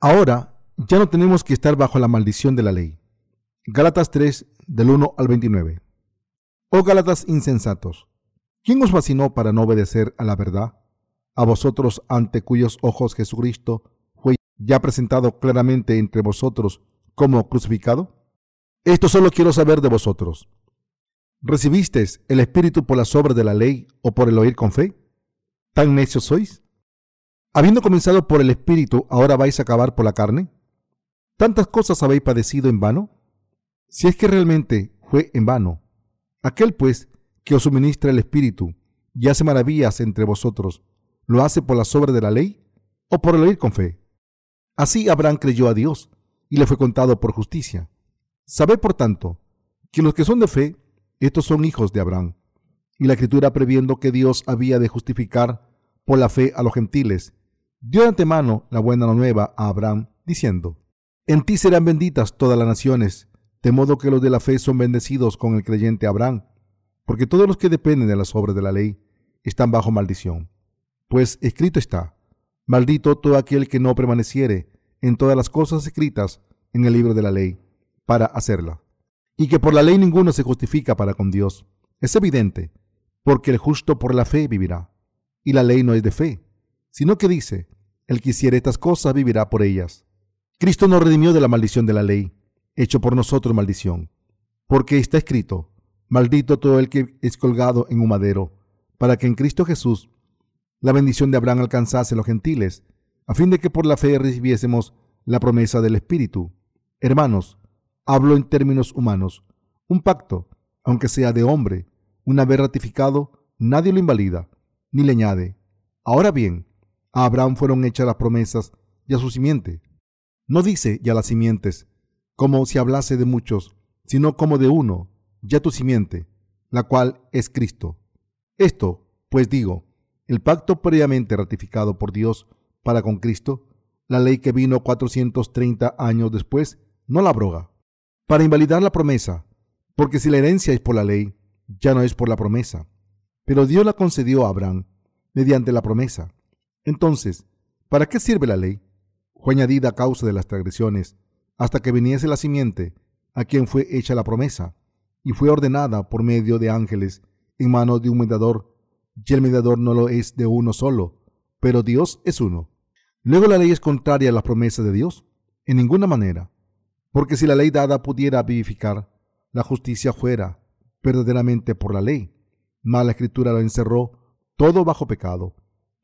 Ahora ya no tenemos que estar bajo la maldición de la ley. Gálatas 3, del 1 al 29. Oh Gálatas insensatos, ¿quién os fascinó para no obedecer a la verdad? A vosotros ante cuyos ojos Jesucristo fue ya presentado claramente entre vosotros como crucificado. Esto solo quiero saber de vosotros. ¿Recibisteis el Espíritu por las obras de la ley o por el oír con fe? ¿Tan necios sois? Habiendo comenzado por el Espíritu, ¿ahora vais a acabar por la carne? ¿Tantas cosas habéis padecido en vano? Si es que realmente fue en vano, aquel pues que os suministra el Espíritu y hace maravillas entre vosotros, ¿lo hace por las obras de la ley o por el oír con fe? Así Abraham creyó a Dios y le fue contado por justicia. Sabed, por tanto, que los que son de fe, estos son hijos de Abraham. Y la escritura, previendo que Dios había de justificar por la fe a los gentiles, dio de antemano la buena nueva a Abraham, diciendo, En ti serán benditas todas las naciones, de modo que los de la fe son bendecidos con el creyente Abraham, porque todos los que dependen de las obras de la ley están bajo maldición. Pues escrito está, maldito todo aquel que no permaneciere en todas las cosas escritas en el libro de la ley, para hacerla. Y que por la ley ninguno se justifica para con Dios. Es evidente, porque el justo por la fe vivirá. Y la ley no es de fe, sino que dice, el que hiciere estas cosas vivirá por ellas. Cristo nos redimió de la maldición de la ley, hecho por nosotros maldición, porque está escrito, maldito todo el que es colgado en un madero, para que en Cristo Jesús la bendición de Abraham alcanzase a los gentiles, a fin de que por la fe recibiésemos la promesa del Espíritu. Hermanos, hablo en términos humanos. Un pacto, aunque sea de hombre, una vez ratificado, nadie lo invalida, ni le añade. Ahora bien, a Abraham fueron hechas las promesas y a su simiente. No dice ya las simientes, como si hablase de muchos, sino como de uno, ya tu simiente, la cual es Cristo. Esto, pues digo, el pacto previamente ratificado por Dios para con Cristo, la ley que vino 430 años después, no la abroga, para invalidar la promesa, porque si la herencia es por la ley, ya no es por la promesa, pero Dios la concedió a Abraham mediante la promesa. Entonces, ¿para qué sirve la ley? Fue añadida a causa de las transgresiones, hasta que viniese la simiente, a quien fue hecha la promesa, y fue ordenada por medio de ángeles en manos de un mediador, y el mediador no lo es de uno solo, pero Dios es uno. Luego la ley es contraria a las promesas de Dios, en ninguna manera, porque si la ley dada pudiera vivificar, la justicia fuera verdaderamente por la ley, mas la escritura lo encerró todo bajo pecado,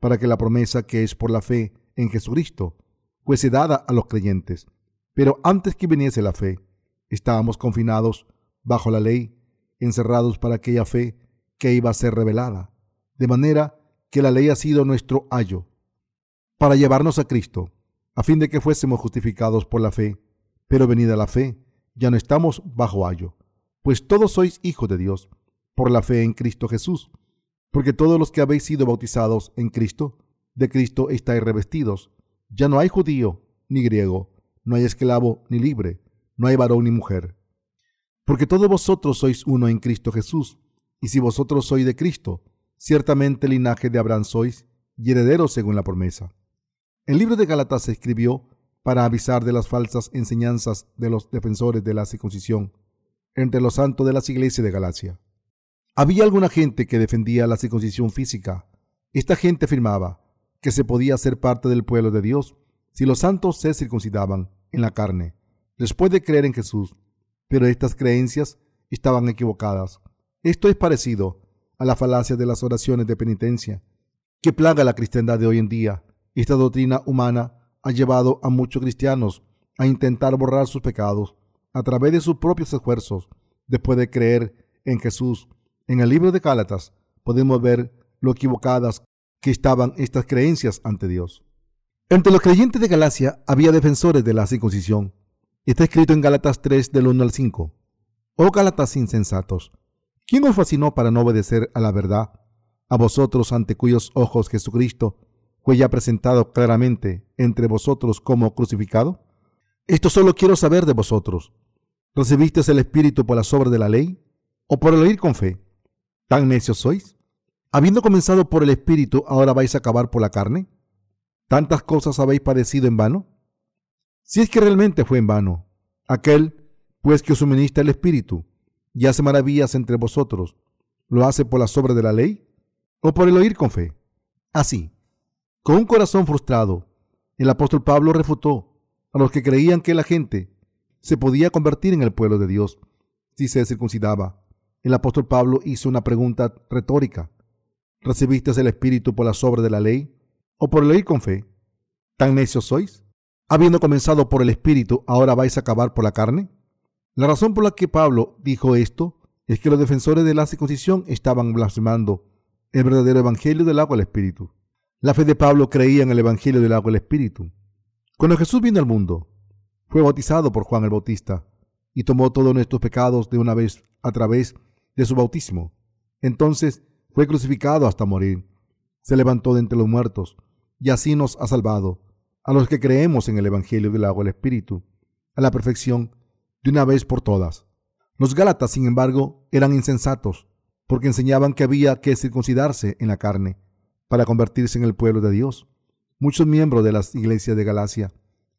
para que la promesa que es por la fe en Jesucristo fuese dada a los creyentes. Pero antes que viniese la fe, estábamos confinados bajo la ley, encerrados para aquella fe que iba a ser revelada, de manera que la ley ha sido nuestro ayo para llevarnos a Cristo, a fin de que fuésemos justificados por la fe. Pero venida la fe, ya no estamos bajo ayo, pues todos sois hijos de Dios, por la fe en Cristo Jesús porque todos los que habéis sido bautizados en Cristo, de Cristo estáis revestidos. Ya no hay judío ni griego, no hay esclavo ni libre, no hay varón ni mujer. Porque todos vosotros sois uno en Cristo Jesús, y si vosotros sois de Cristo, ciertamente linaje de Abraham sois, y herederos según la promesa. El libro de Galatas se escribió para avisar de las falsas enseñanzas de los defensores de la circuncisión entre los santos de las iglesias de Galacia había alguna gente que defendía la circuncisión física. Esta gente afirmaba que se podía ser parte del pueblo de Dios si los santos se circuncidaban en la carne, después de creer en Jesús. Pero estas creencias estaban equivocadas. Esto es parecido a la falacia de las oraciones de penitencia, que plaga la cristiandad de hoy en día. Esta doctrina humana ha llevado a muchos cristianos a intentar borrar sus pecados a través de sus propios esfuerzos, después de creer en Jesús en el libro de Gálatas podemos ver lo equivocadas que estaban estas creencias ante Dios. Entre los creyentes de Galacia había defensores de la circuncisión. Está escrito en Gálatas 3 del 1 al 5. Oh Gálatas insensatos, ¿quién os fascinó para no obedecer a la verdad? A vosotros ante cuyos ojos Jesucristo fue ya presentado claramente entre vosotros como crucificado. Esto solo quiero saber de vosotros. ¿Recibisteis el Espíritu por la obras de la ley o por el oír con fe? ¿Tan necios sois? Habiendo comenzado por el Espíritu, ahora vais a acabar por la carne. ¿Tantas cosas habéis padecido en vano? Si es que realmente fue en vano, aquel, pues que os suministra el Espíritu y hace maravillas entre vosotros, ¿lo hace por las obras de la ley o por el oír con fe? Así, con un corazón frustrado, el apóstol Pablo refutó a los que creían que la gente se podía convertir en el pueblo de Dios si se circuncidaba. El apóstol Pablo hizo una pregunta retórica. ¿Recibiste el Espíritu por las obras de la ley o por el oír con fe? ¿Tan necios sois? Habiendo comenzado por el Espíritu, ¿ahora vais a acabar por la carne? La razón por la que Pablo dijo esto es que los defensores de la circuncisión estaban blasfemando el verdadero Evangelio del agua del Espíritu. La fe de Pablo creía en el Evangelio del agua del Espíritu. Cuando Jesús vino al mundo, fue bautizado por Juan el Bautista y tomó todos nuestros pecados de una vez a través de su bautismo. Entonces fue crucificado hasta morir. Se levantó de entre los muertos y así nos ha salvado a los que creemos en el Evangelio del agua del Espíritu, a la perfección de una vez por todas. Los Gálatas, sin embargo, eran insensatos, porque enseñaban que había que circuncidarse en la carne para convertirse en el pueblo de Dios. Muchos miembros de las iglesias de Galacia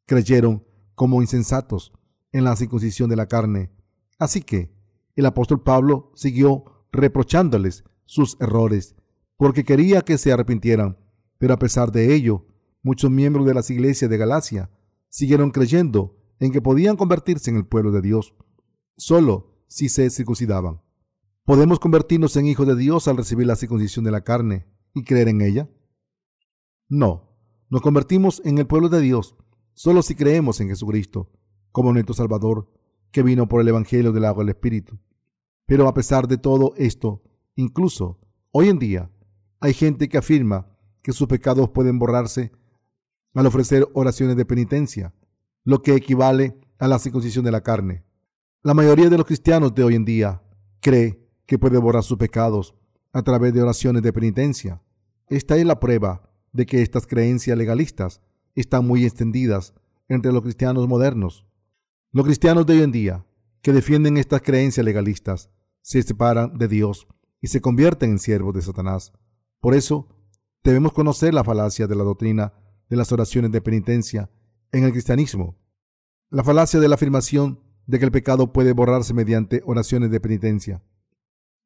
creyeron como insensatos en la circuncisión de la carne. Así que el apóstol Pablo siguió reprochándoles sus errores, porque quería que se arrepintieran, pero a pesar de ello, muchos miembros de las iglesias de Galacia siguieron creyendo en que podían convertirse en el pueblo de Dios, solo si se circuncidaban. ¿Podemos convertirnos en hijos de Dios al recibir la circuncisión de la carne y creer en ella? No, nos convertimos en el pueblo de Dios solo si creemos en Jesucristo como nuestro Salvador, que vino por el Evangelio del agua del Espíritu. Pero a pesar de todo esto, incluso hoy en día, hay gente que afirma que sus pecados pueden borrarse al ofrecer oraciones de penitencia, lo que equivale a la circuncisión de la carne. La mayoría de los cristianos de hoy en día cree que puede borrar sus pecados a través de oraciones de penitencia. Esta es la prueba de que estas creencias legalistas están muy extendidas entre los cristianos modernos. Los cristianos de hoy en día que defienden estas creencias legalistas se separan de Dios y se convierten en siervos de Satanás. Por eso, debemos conocer la falacia de la doctrina de las oraciones de penitencia en el cristianismo. La falacia de la afirmación de que el pecado puede borrarse mediante oraciones de penitencia.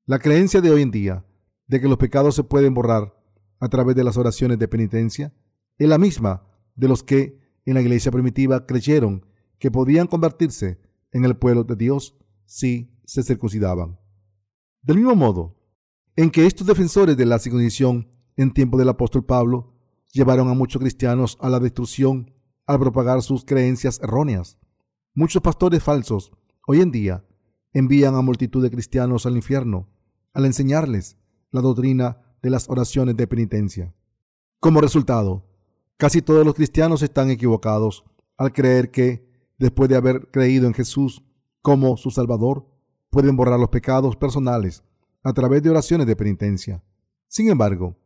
La creencia de hoy en día de que los pecados se pueden borrar a través de las oraciones de penitencia es la misma de los que en la iglesia primitiva creyeron que podían convertirse en el pueblo de Dios si se circuncidaban. Del mismo modo en que estos defensores de la circuncisión en tiempo del apóstol Pablo llevaron a muchos cristianos a la destrucción al propagar sus creencias erróneas. Muchos pastores falsos hoy en día envían a multitud de cristianos al infierno al enseñarles la doctrina de las oraciones de penitencia. Como resultado, casi todos los cristianos están equivocados al creer que, después de haber creído en Jesús como su Salvador, pueden borrar los pecados personales a través de oraciones de penitencia. Sin embargo,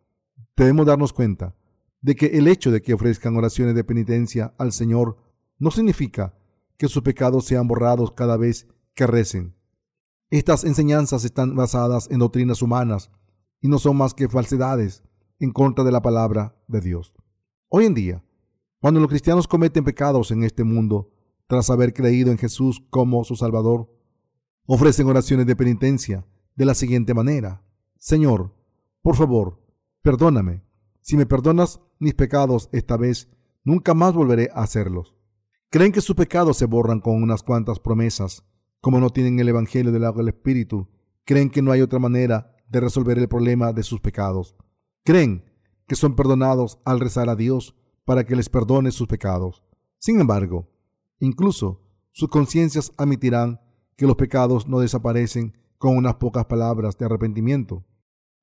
debemos darnos cuenta de que el hecho de que ofrezcan oraciones de penitencia al Señor no significa que sus pecados sean borrados cada vez que recen. Estas enseñanzas están basadas en doctrinas humanas y no son más que falsedades en contra de la palabra de Dios. Hoy en día, cuando los cristianos cometen pecados en este mundo, tras haber creído en Jesús como su Salvador, ofrecen oraciones de penitencia de la siguiente manera. Señor, por favor, perdóname. Si me perdonas, mis pecados esta vez, nunca más volveré a hacerlos. Creen que sus pecados se borran con unas cuantas promesas. Como no tienen el Evangelio del agua del Espíritu, creen que no hay otra manera de resolver el problema de sus pecados. Creen que son perdonados al rezar a Dios para que les perdone sus pecados. Sin embargo, incluso sus conciencias admitirán que los pecados no desaparecen con unas pocas palabras de arrepentimiento.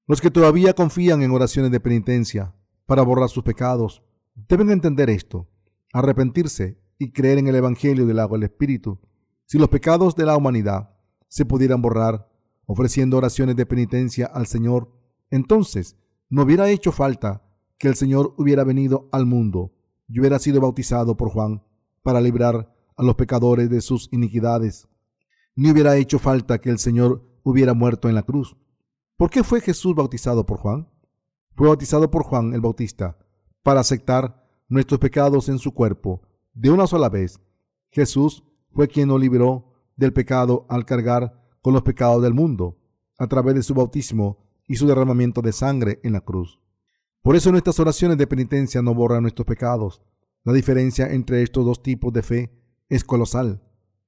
Los que todavía confían en oraciones de penitencia para borrar sus pecados deben entender esto, arrepentirse y creer en el Evangelio del agua del Espíritu. Si los pecados de la humanidad se pudieran borrar ofreciendo oraciones de penitencia al Señor, entonces no hubiera hecho falta que el Señor hubiera venido al mundo y hubiera sido bautizado por Juan para librar a los pecadores de sus iniquidades. Ni hubiera hecho falta que el Señor hubiera muerto en la cruz ¿Por qué fue Jesús bautizado por Juan? Fue bautizado por Juan el Bautista para aceptar nuestros pecados en su cuerpo de una sola vez. Jesús fue quien nos liberó del pecado al cargar con los pecados del mundo a través de su bautismo y su derramamiento de sangre en la cruz. Por eso nuestras oraciones de penitencia no borran nuestros pecados. La diferencia entre estos dos tipos de fe es colosal.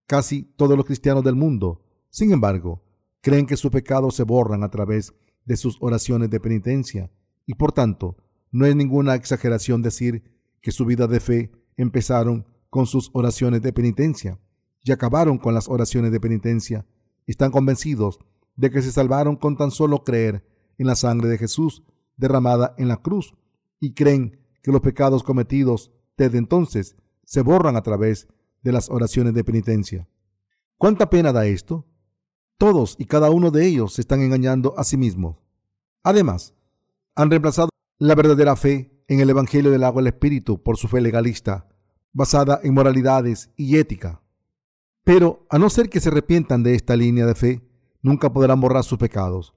Casi todos los cristianos del mundo, sin embargo, creen que sus pecados se borran a través de sus oraciones de penitencia y por tanto no es ninguna exageración decir que su vida de fe empezaron con sus oraciones de penitencia y acabaron con las oraciones de penitencia. Están convencidos de que se salvaron con tan solo creer en la sangre de Jesús derramada en la cruz y creen que los pecados cometidos desde entonces se borran a través de las oraciones de penitencia. ¿Cuánta pena da esto? Todos y cada uno de ellos se están engañando a sí mismos. Además, han reemplazado la verdadera fe en el Evangelio del agua y el Espíritu por su fe legalista, basada en moralidades y ética. Pero, a no ser que se arrepientan de esta línea de fe, nunca podrán borrar sus pecados.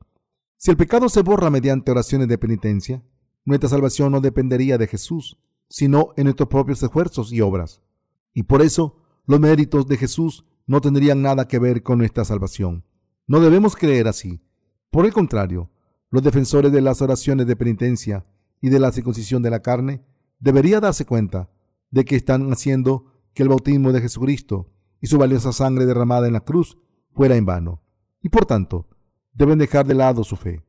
Si el pecado se borra mediante oraciones de penitencia, nuestra salvación no dependería de Jesús, sino en nuestros propios esfuerzos y obras. Y por eso, los méritos de Jesús no tendrían nada que ver con nuestra salvación. No debemos creer así. Por el contrario, los defensores de las oraciones de penitencia y de la circuncisión de la carne deberían darse cuenta de que están haciendo que el bautismo de Jesucristo y su valiosa sangre derramada en la cruz fuera en vano, y por tanto deben dejar de lado su fe.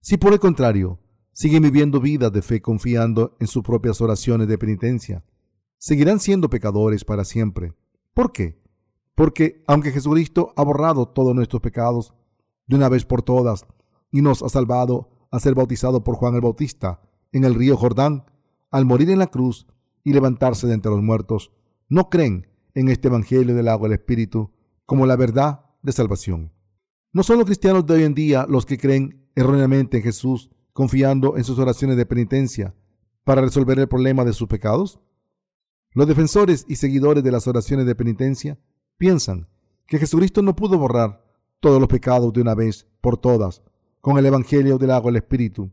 Si por el contrario siguen viviendo vidas de fe confiando en sus propias oraciones de penitencia, seguirán siendo pecadores para siempre. ¿Por qué? Porque aunque Jesucristo ha borrado todos nuestros pecados de una vez por todas y nos ha salvado a ser bautizado por Juan el Bautista en el río Jordán, al morir en la cruz y levantarse de entre los muertos, no creen en este Evangelio del agua del Espíritu como la verdad de salvación. No son los cristianos de hoy en día los que creen erróneamente en Jesús, confiando en sus oraciones de penitencia para resolver el problema de sus pecados. Los defensores y seguidores de las oraciones de penitencia piensan que Jesucristo no pudo borrar todos los pecados de una vez por todas con el Evangelio del agua del Espíritu.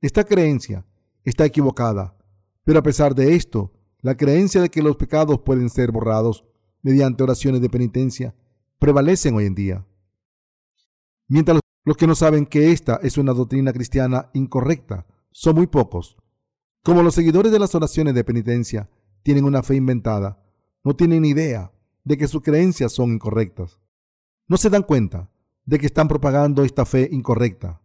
Esta creencia está equivocada, pero a pesar de esto, la creencia de que los pecados pueden ser borrados mediante oraciones de penitencia prevalecen hoy en día. Mientras los que no saben que esta es una doctrina cristiana incorrecta son muy pocos. Como los seguidores de las oraciones de penitencia tienen una fe inventada, no tienen idea de que sus creencias son incorrectas. No se dan cuenta de que están propagando esta fe incorrecta.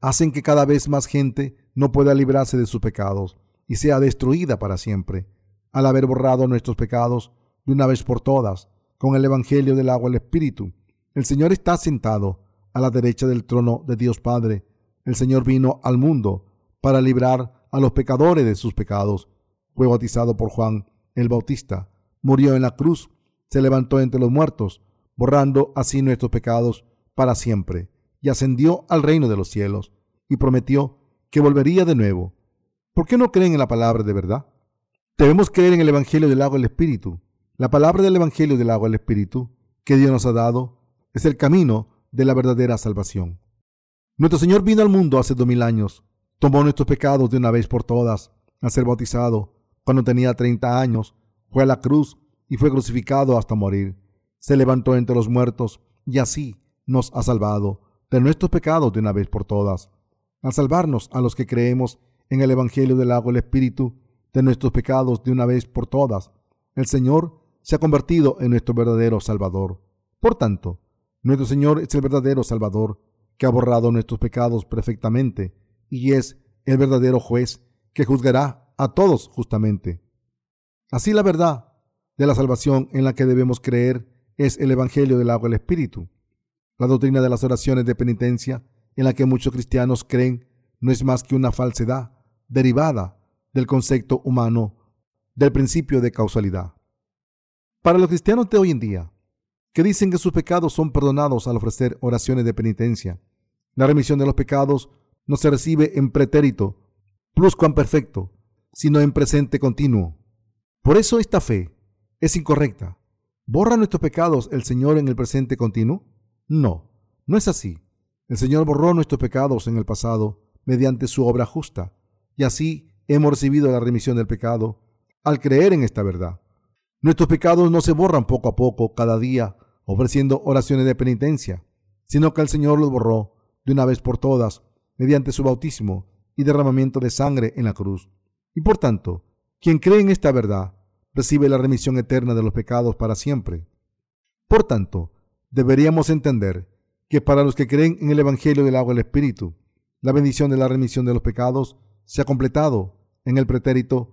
Hacen que cada vez más gente no pueda librarse de sus pecados y sea destruida para siempre, al haber borrado nuestros pecados de una vez por todas con el Evangelio del agua del Espíritu. El Señor está sentado a la derecha del trono de Dios Padre. El Señor vino al mundo para librar a los pecadores de sus pecados. Fue bautizado por Juan el Bautista, murió en la cruz, se levantó entre los muertos, borrando así nuestros pecados para siempre, y ascendió al reino de los cielos, y prometió que volvería de nuevo. ¿Por qué no creen en la palabra de verdad? Debemos creer en el Evangelio del agua del Espíritu. La palabra del Evangelio del agua del Espíritu que Dios nos ha dado es el camino de la verdadera salvación. Nuestro Señor vino al mundo hace dos mil años, tomó nuestros pecados de una vez por todas, al ser bautizado, cuando tenía treinta años, fue a la cruz y fue crucificado hasta morir. Se levantó entre los muertos y así nos ha salvado de nuestros pecados de una vez por todas. Al salvarnos a los que creemos en el Evangelio del agua y el Espíritu de nuestros pecados de una vez por todas, el Señor se ha convertido en nuestro verdadero Salvador. Por tanto, nuestro Señor es el verdadero Salvador, que ha borrado nuestros pecados perfectamente, y es el verdadero juez que juzgará a todos justamente. Así la verdad de la salvación en la que debemos creer es el Evangelio del agua y el Espíritu. La doctrina de las oraciones de penitencia en la que muchos cristianos creen no es más que una falsedad derivada del concepto humano del principio de causalidad. Para los cristianos de hoy en día, que dicen que sus pecados son perdonados al ofrecer oraciones de penitencia. La remisión de los pecados no se recibe en pretérito, pluscuamperfecto, sino en presente continuo. Por eso esta fe es incorrecta. ¿Borra nuestros pecados el Señor en el presente continuo? No, no es así. El Señor borró nuestros pecados en el pasado mediante su obra justa, y así hemos recibido la remisión del pecado al creer en esta verdad. Nuestros pecados no se borran poco a poco cada día ofreciendo oraciones de penitencia, sino que el Señor los borró de una vez por todas mediante su bautismo y derramamiento de sangre en la cruz. Y por tanto, quien cree en esta verdad recibe la remisión eterna de los pecados para siempre. Por tanto, deberíamos entender que para los que creen en el Evangelio del agua y el Espíritu, la bendición de la remisión de los pecados se ha completado en el pretérito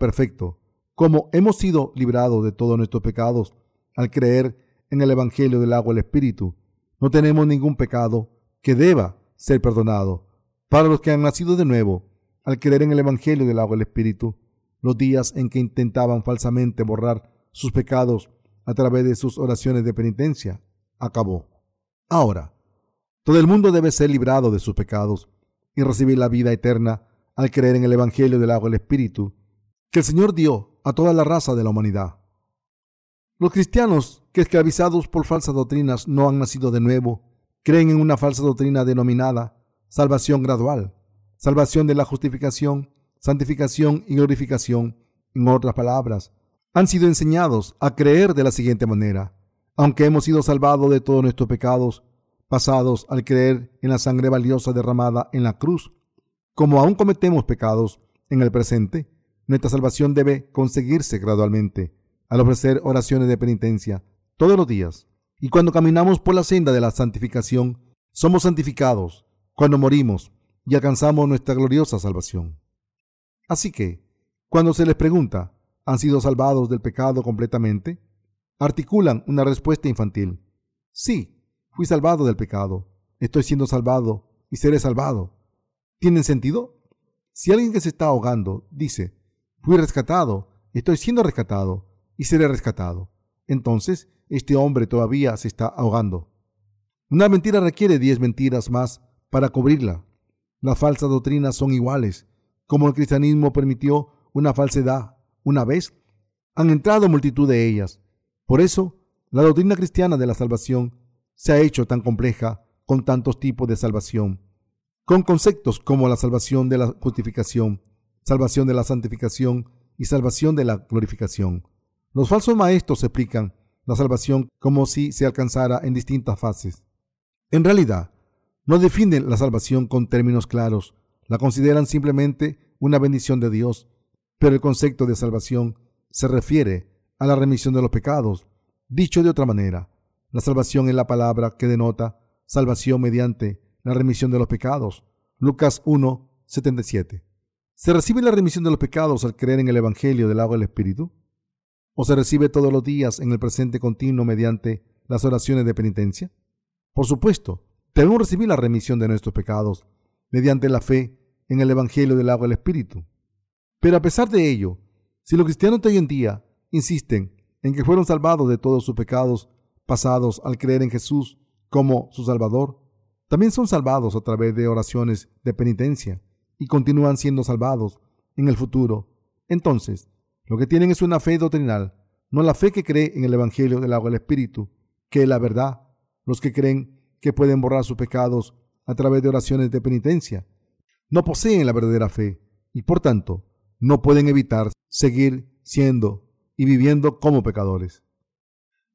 perfecto, como hemos sido librados de todos nuestros pecados al creer en el Evangelio del agua y el Espíritu. No tenemos ningún pecado que deba ser perdonado. Para los que han nacido de nuevo, al creer en el Evangelio del agua y el Espíritu, los días en que intentaban falsamente borrar sus pecados a través de sus oraciones de penitencia, acabó. Ahora, todo el mundo debe ser librado de sus pecados y recibir la vida eterna al creer en el Evangelio del agua y el Espíritu que el Señor dio a toda la raza de la humanidad. Los cristianos que esclavizados por falsas doctrinas no han nacido de nuevo, creen en una falsa doctrina denominada salvación gradual, salvación de la justificación, santificación y glorificación. En otras palabras, han sido enseñados a creer de la siguiente manera. Aunque hemos sido salvados de todos nuestros pecados, pasados al creer en la sangre valiosa derramada en la cruz, como aún cometemos pecados en el presente, nuestra salvación debe conseguirse gradualmente al ofrecer oraciones de penitencia todos los días. Y cuando caminamos por la senda de la santificación, somos santificados cuando morimos y alcanzamos nuestra gloriosa salvación. Así que, cuando se les pregunta, ¿han sido salvados del pecado completamente? Articulan una respuesta infantil. Sí, fui salvado del pecado, estoy siendo salvado y seré salvado. ¿Tienen sentido? Si alguien que se está ahogando dice, fui rescatado, estoy siendo rescatado y seré rescatado, entonces este hombre todavía se está ahogando. Una mentira requiere diez mentiras más para cubrirla. Las falsas doctrinas son iguales. Como el cristianismo permitió una falsedad una vez, han entrado multitud de ellas. Por eso, la doctrina cristiana de la salvación se ha hecho tan compleja con tantos tipos de salvación con conceptos como la salvación de la justificación, salvación de la santificación y salvación de la glorificación. Los falsos maestros explican la salvación como si se alcanzara en distintas fases. En realidad, no definen la salvación con términos claros, la consideran simplemente una bendición de Dios, pero el concepto de salvación se refiere a la remisión de los pecados. Dicho de otra manera, la salvación es la palabra que denota salvación mediante la remisión de los pecados. Lucas 1, 77. ¿Se recibe la remisión de los pecados al creer en el Evangelio del agua del Espíritu? ¿O se recibe todos los días en el presente continuo mediante las oraciones de penitencia? Por supuesto, debemos recibir la remisión de nuestros pecados mediante la fe en el Evangelio del agua del Espíritu. Pero a pesar de ello, si los cristianos de hoy en día insisten en que fueron salvados de todos sus pecados pasados al creer en Jesús como su Salvador, también son salvados a través de oraciones de penitencia y continúan siendo salvados en el futuro. Entonces, lo que tienen es una fe doctrinal, no la fe que cree en el Evangelio del agua del Espíritu, que es la verdad. Los que creen que pueden borrar sus pecados a través de oraciones de penitencia, no poseen la verdadera fe y por tanto no pueden evitar seguir siendo y viviendo como pecadores.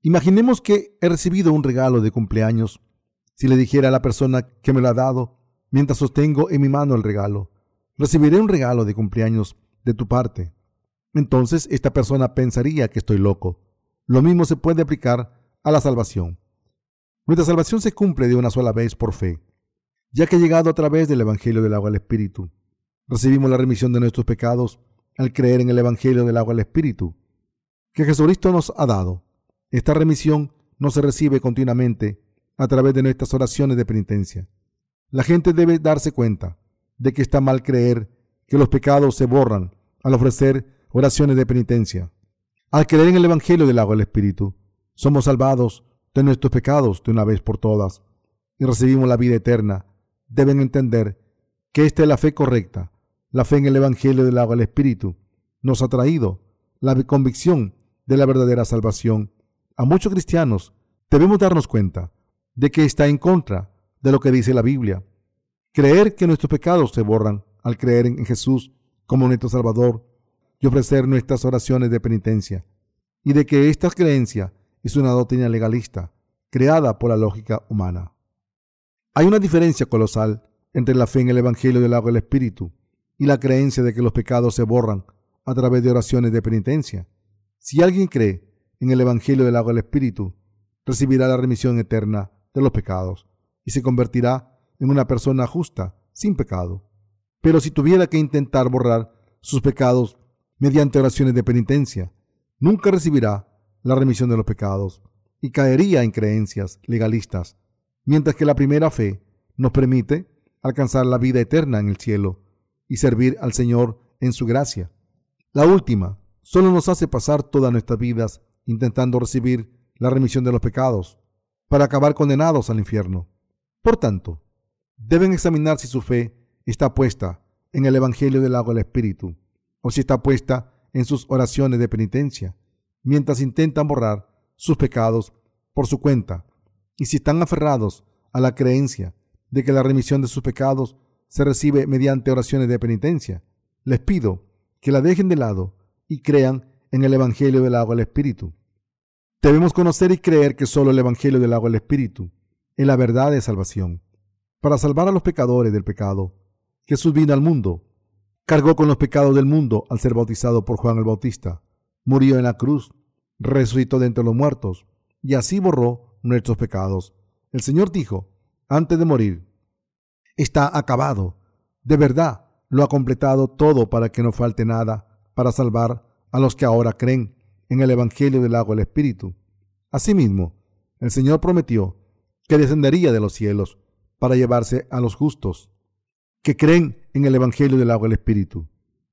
Imaginemos que he recibido un regalo de cumpleaños si le dijera a la persona que me lo ha dado, mientras sostengo en mi mano el regalo, recibiré un regalo de cumpleaños de tu parte. Entonces esta persona pensaría que estoy loco. Lo mismo se puede aplicar a la salvación. Nuestra salvación se cumple de una sola vez por fe, ya que llegado a través del Evangelio del agua del Espíritu. Recibimos la remisión de nuestros pecados al creer en el Evangelio del agua del Espíritu, que Jesucristo nos ha dado. Esta remisión no se recibe continuamente a través de nuestras oraciones de penitencia. La gente debe darse cuenta de que está mal creer que los pecados se borran al ofrecer oraciones de penitencia. Al creer en el Evangelio del agua del Espíritu, somos salvados de nuestros pecados de una vez por todas y recibimos la vida eterna. Deben entender que esta es la fe correcta. La fe en el Evangelio del agua del Espíritu nos ha traído la convicción de la verdadera salvación. A muchos cristianos debemos darnos cuenta de que está en contra de lo que dice la Biblia. Creer que nuestros pecados se borran al creer en Jesús como nuestro Salvador y ofrecer nuestras oraciones de penitencia. y de que esta creencia es una doctrina legalista creada por la lógica humana. Hay una diferencia colosal entre la fe en el Evangelio del agua del Espíritu y la creencia de que los pecados se borran a través de oraciones de penitencia. Si alguien cree en el Evangelio del agua del Espíritu, recibirá la remisión eterna de los pecados y se convertirá en una persona justa, sin pecado. Pero si tuviera que intentar borrar sus pecados mediante oraciones de penitencia, nunca recibirá la remisión de los pecados y caería en creencias legalistas, mientras que la primera fe nos permite alcanzar la vida eterna en el cielo y servir al Señor en su gracia. La última solo nos hace pasar todas nuestras vidas intentando recibir la remisión de los pecados para acabar condenados al infierno. Por tanto, deben examinar si su fe está puesta en el Evangelio del agua del Espíritu o si está puesta en sus oraciones de penitencia, mientras intentan borrar sus pecados por su cuenta, y si están aferrados a la creencia de que la remisión de sus pecados se recibe mediante oraciones de penitencia, les pido que la dejen de lado y crean en el Evangelio del agua del Espíritu. Debemos conocer y creer que solo el Evangelio del agua del Espíritu es la verdad de salvación. Para salvar a los pecadores del pecado, Jesús vino al mundo, cargó con los pecados del mundo al ser bautizado por Juan el Bautista, murió en la cruz, resucitó de entre los muertos y así borró nuestros pecados. El Señor dijo, antes de morir, está acabado. De verdad, lo ha completado todo para que no falte nada para salvar a los que ahora creen en el Evangelio del agua del Espíritu. Asimismo, el Señor prometió que descendería de los cielos para llevarse a los justos, que creen en el Evangelio del agua del Espíritu.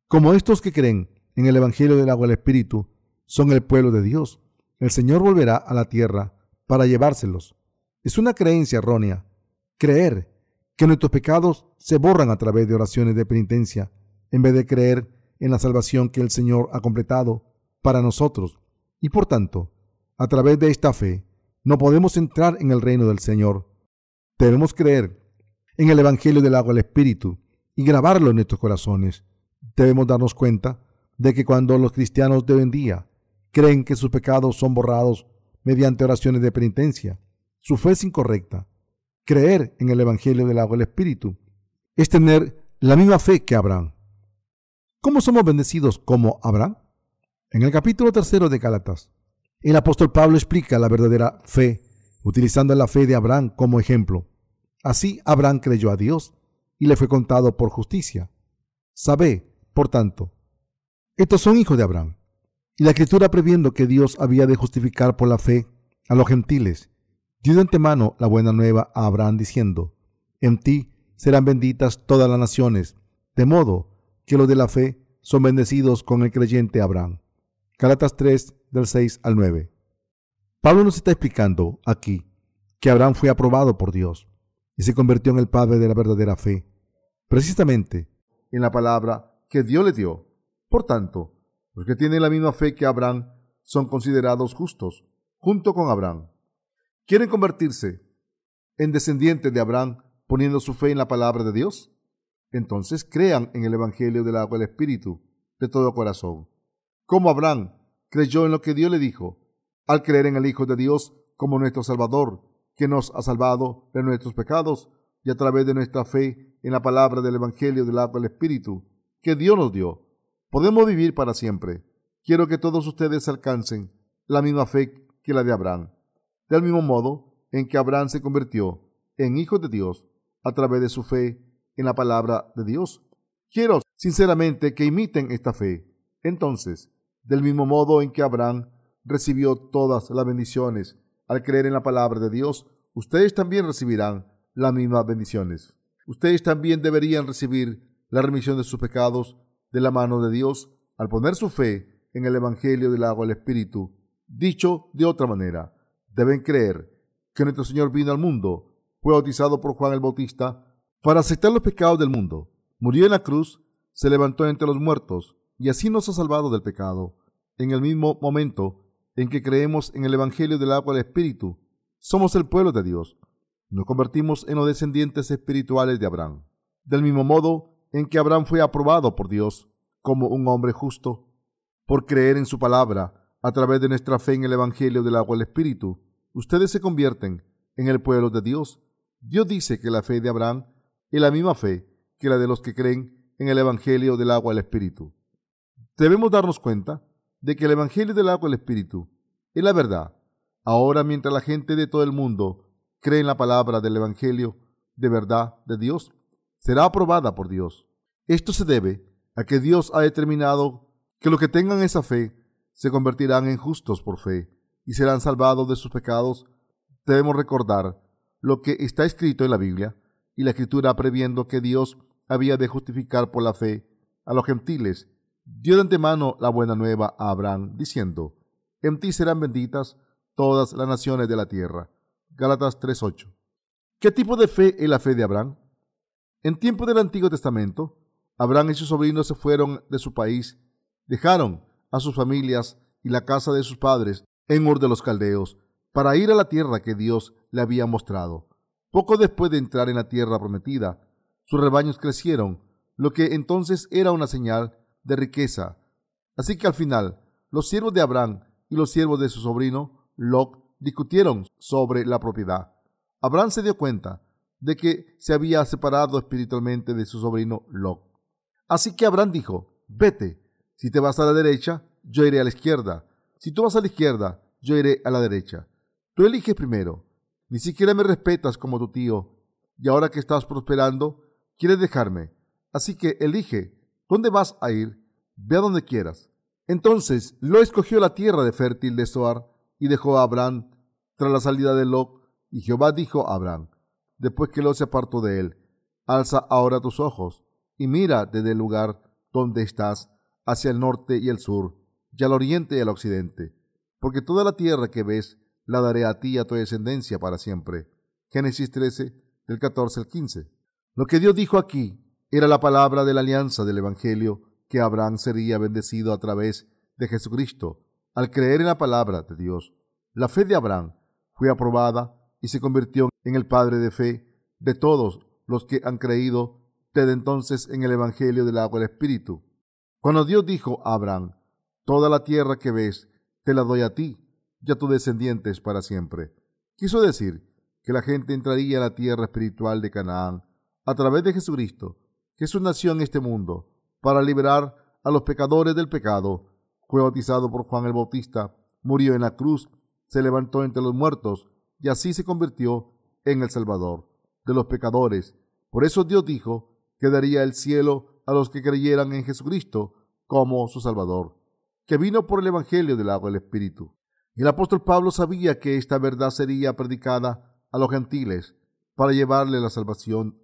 Como estos que creen en el Evangelio del agua del Espíritu son el pueblo de Dios, el Señor volverá a la tierra para llevárselos. Es una creencia errónea creer que nuestros pecados se borran a través de oraciones de penitencia, en vez de creer en la salvación que el Señor ha completado para nosotros. Y por tanto, a través de esta fe, no podemos entrar en el reino del Señor. Debemos creer en el Evangelio del agua del Espíritu y grabarlo en nuestros corazones. Debemos darnos cuenta de que cuando los cristianos de hoy en día creen que sus pecados son borrados mediante oraciones de penitencia, su fe es incorrecta creer en el Evangelio del agua del Espíritu es tener la misma fe que Abraham. ¿Cómo somos bendecidos como Abraham? En el capítulo tercero de Gálatas, el apóstol Pablo explica la verdadera fe, utilizando la fe de Abraham como ejemplo. Así Abraham creyó a Dios y le fue contado por justicia. Sabe, por tanto, estos son hijos de Abraham. Y la escritura previendo que Dios había de justificar por la fe a los gentiles, dio de antemano la buena nueva a Abraham diciendo, en ti serán benditas todas las naciones, de modo que los de la fe son bendecidos con el creyente Abraham. Galatas 3 del 6 al 9. Pablo nos está explicando aquí que Abraham fue aprobado por Dios y se convirtió en el padre de la verdadera fe, precisamente en la palabra que Dios le dio. Por tanto, los que tienen la misma fe que Abraham son considerados justos, junto con Abraham quieren convertirse en descendientes de Abraham poniendo su fe en la palabra de Dios, entonces crean en el Evangelio del agua del Espíritu de todo corazón. Como Abraham creyó en lo que Dios le dijo, al creer en el Hijo de Dios como nuestro Salvador, que nos ha salvado de nuestros pecados, y a través de nuestra fe en la palabra del Evangelio del agua del Espíritu que Dios nos dio, podemos vivir para siempre. Quiero que todos ustedes alcancen la misma fe que la de Abraham del mismo modo en que Abraham se convirtió en hijo de Dios a través de su fe en la palabra de Dios. Quiero sinceramente que imiten esta fe. Entonces, del mismo modo en que Abraham recibió todas las bendiciones al creer en la palabra de Dios, ustedes también recibirán las mismas bendiciones. Ustedes también deberían recibir la remisión de sus pecados de la mano de Dios al poner su fe en el Evangelio del agua del Espíritu. Dicho de otra manera, deben creer que nuestro Señor vino al mundo, fue bautizado por Juan el Bautista para aceptar los pecados del mundo, murió en la cruz, se levantó entre los muertos y así nos ha salvado del pecado. En el mismo momento en que creemos en el Evangelio del agua del Espíritu, somos el pueblo de Dios. Nos convertimos en los descendientes espirituales de Abraham. Del mismo modo en que Abraham fue aprobado por Dios como un hombre justo, por creer en su palabra, a través de nuestra fe en el Evangelio del agua del Espíritu, ustedes se convierten en el pueblo de Dios. Dios dice que la fe de Abraham es la misma fe que la de los que creen en el Evangelio del agua del Espíritu. Debemos darnos cuenta de que el Evangelio del agua del Espíritu es la verdad. Ahora, mientras la gente de todo el mundo cree en la palabra del Evangelio de verdad de Dios, será aprobada por Dios. Esto se debe a que Dios ha determinado que los que tengan esa fe se convertirán en justos por fe y serán salvados de sus pecados. Debemos recordar lo que está escrito en la Biblia y la Escritura previendo que Dios había de justificar por la fe a los gentiles. Dio de antemano la buena nueva a Abraham, diciendo, En ti serán benditas todas las naciones de la tierra. Gálatas 3.8. ¿Qué tipo de fe es la fe de Abraham? En tiempo del Antiguo Testamento, Abraham y sus sobrinos se fueron de su país, dejaron a sus familias y la casa de sus padres en Ur de los Caldeos para ir a la tierra que Dios le había mostrado. Poco después de entrar en la tierra prometida, sus rebaños crecieron, lo que entonces era una señal de riqueza. Así que al final, los siervos de Abraham y los siervos de su sobrino Lot discutieron sobre la propiedad. Abraham se dio cuenta de que se había separado espiritualmente de su sobrino Lot. Así que Abraham dijo, vete, si te vas a la derecha, yo iré a la izquierda. Si tú vas a la izquierda, yo iré a la derecha. Tú eliges primero. Ni siquiera me respetas como tu tío. Y ahora que estás prosperando, quieres dejarme. Así que elige. ¿Dónde vas a ir? Ve a donde quieras. Entonces Lo escogió la tierra de fértil de Soar y dejó a Abraham tras la salida de Lot. Y Jehová dijo a Abraham, después que Lot se apartó de él, alza ahora tus ojos y mira desde el lugar donde estás hacia el norte y el sur, y al oriente y al occidente, porque toda la tierra que ves la daré a ti y a tu descendencia para siempre. Génesis 13, del 14 al 15. Lo que Dios dijo aquí era la palabra de la alianza del Evangelio, que Abraham sería bendecido a través de Jesucristo, al creer en la palabra de Dios. La fe de Abraham fue aprobada y se convirtió en el padre de fe de todos los que han creído desde entonces en el Evangelio del agua del Espíritu. Cuando Dios dijo a Abraham, Toda la tierra que ves, te la doy a ti y a tus descendientes para siempre. Quiso decir que la gente entraría a la tierra espiritual de Canaán a través de Jesucristo. Jesús nació en este mundo para liberar a los pecadores del pecado. Fue bautizado por Juan el Bautista, murió en la cruz, se levantó entre los muertos y así se convirtió en el Salvador de los pecadores. Por eso Dios dijo que daría el cielo a los que creyeran en Jesucristo como su Salvador que vino por el Evangelio del agua del Espíritu. El apóstol Pablo sabía que esta verdad sería predicada a los gentiles para llevarle la salvación.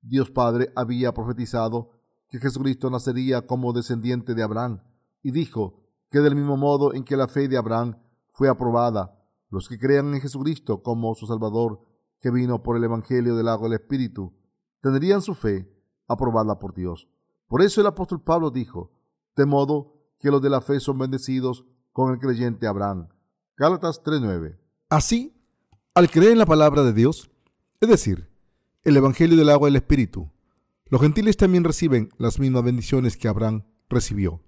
Dios Padre había profetizado que Jesucristo nacería como descendiente de Abraham y dijo que del mismo modo en que la fe de Abraham fue aprobada, los que crean en Jesucristo como su Salvador, que vino por el Evangelio del agua del Espíritu, tendrían su fe aprobada por Dios. Por eso el apóstol Pablo dijo, de modo que los de la fe son bendecidos con el creyente Abraham. Gálatas 3:9. Así, al creer en la palabra de Dios, es decir, el Evangelio del agua y el Espíritu, los gentiles también reciben las mismas bendiciones que Abraham recibió.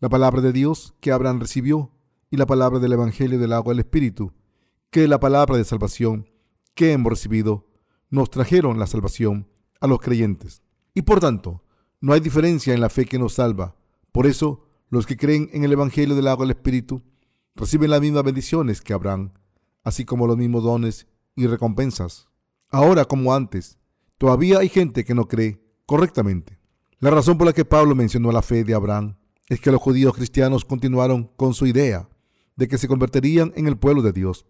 La palabra de Dios que Abraham recibió y la palabra del Evangelio del agua y el Espíritu, que es la palabra de salvación que hemos recibido, nos trajeron la salvación a los creyentes. Y por tanto, no hay diferencia en la fe que nos salva. Por eso, los que creen en el Evangelio del agua del Espíritu reciben las mismas bendiciones que Abraham, así como los mismos dones y recompensas. Ahora como antes, todavía hay gente que no cree correctamente. La razón por la que Pablo mencionó la fe de Abraham es que los judíos cristianos continuaron con su idea de que se convertirían en el pueblo de Dios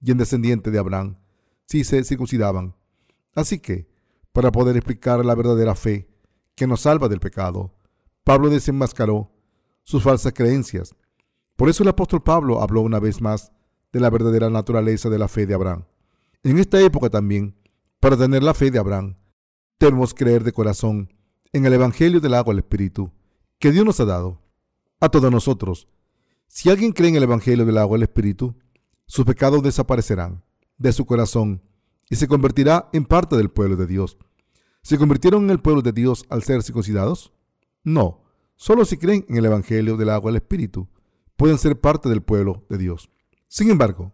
y en descendiente de Abraham si se circuncidaban. Así que, para poder explicar la verdadera fe que nos salva del pecado, Pablo desenmascaró sus falsas creencias. Por eso el apóstol Pablo habló una vez más de la verdadera naturaleza de la fe de Abraham. En esta época también, para tener la fe de Abraham, debemos creer de corazón en el Evangelio del agua del Espíritu que Dios nos ha dado a todos nosotros. Si alguien cree en el Evangelio del agua del Espíritu, sus pecados desaparecerán de su corazón y se convertirá en parte del pueblo de Dios. ¿Se convirtieron en el pueblo de Dios al ser circuncidados? No, solo si creen en el Evangelio del agua del Espíritu, pueden ser parte del pueblo de Dios. Sin embargo,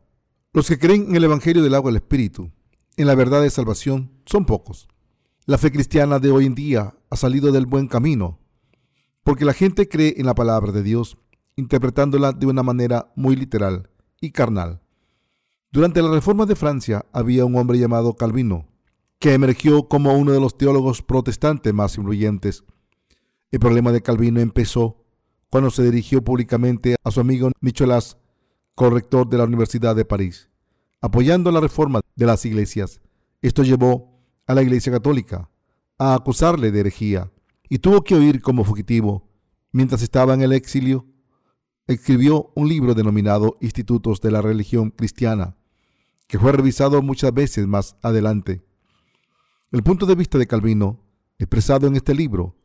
los que creen en el Evangelio del agua del Espíritu, en la verdad de salvación, son pocos. La fe cristiana de hoy en día ha salido del buen camino, porque la gente cree en la palabra de Dios, interpretándola de una manera muy literal y carnal. Durante la Reforma de Francia había un hombre llamado Calvino, que emergió como uno de los teólogos protestantes más influyentes. El problema de Calvino empezó cuando se dirigió públicamente a su amigo Nicholas, corrector de la Universidad de París, apoyando la reforma de las iglesias. Esto llevó a la Iglesia Católica a acusarle de herejía y tuvo que huir como fugitivo. Mientras estaba en el exilio, escribió un libro denominado Institutos de la Religión Cristiana, que fue revisado muchas veces más adelante. El punto de vista de Calvino, expresado en este libro,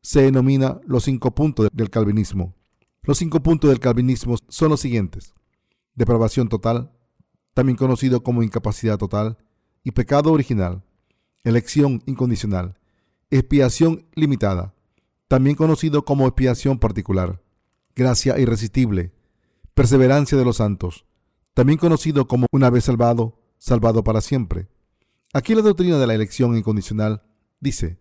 se denomina los cinco puntos del calvinismo. Los cinco puntos del calvinismo son los siguientes. Depravación total, también conocido como incapacidad total, y pecado original, elección incondicional, expiación limitada, también conocido como expiación particular, gracia irresistible, perseverancia de los santos, también conocido como una vez salvado, salvado para siempre. Aquí la doctrina de la elección incondicional dice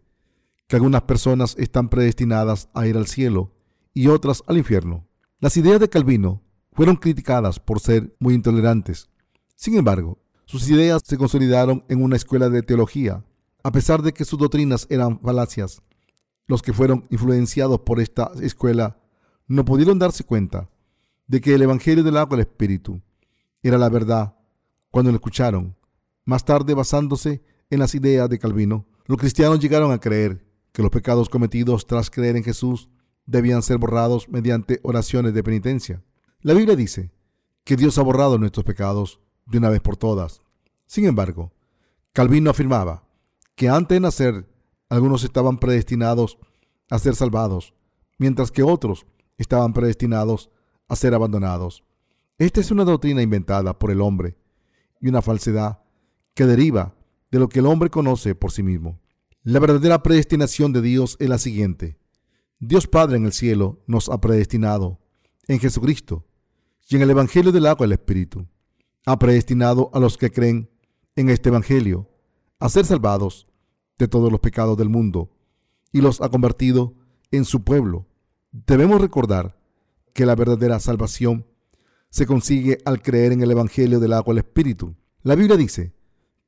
que algunas personas están predestinadas a ir al cielo y otras al infierno. Las ideas de Calvino fueron criticadas por ser muy intolerantes. Sin embargo, sus ideas se consolidaron en una escuela de teología, a pesar de que sus doctrinas eran falacias. Los que fueron influenciados por esta escuela no pudieron darse cuenta de que el Evangelio del agua del Espíritu era la verdad cuando lo escucharon. Más tarde, basándose en las ideas de Calvino, los cristianos llegaron a creer que los pecados cometidos tras creer en Jesús debían ser borrados mediante oraciones de penitencia. La Biblia dice que Dios ha borrado nuestros pecados de una vez por todas. Sin embargo, Calvino afirmaba que antes de nacer algunos estaban predestinados a ser salvados, mientras que otros estaban predestinados a ser abandonados. Esta es una doctrina inventada por el hombre y una falsedad que deriva de lo que el hombre conoce por sí mismo. La verdadera predestinación de Dios es la siguiente. Dios Padre en el cielo nos ha predestinado en Jesucristo y en el Evangelio del agua del Espíritu. Ha predestinado a los que creen en este Evangelio a ser salvados de todos los pecados del mundo y los ha convertido en su pueblo. Debemos recordar que la verdadera salvación se consigue al creer en el Evangelio del agua del Espíritu. La Biblia dice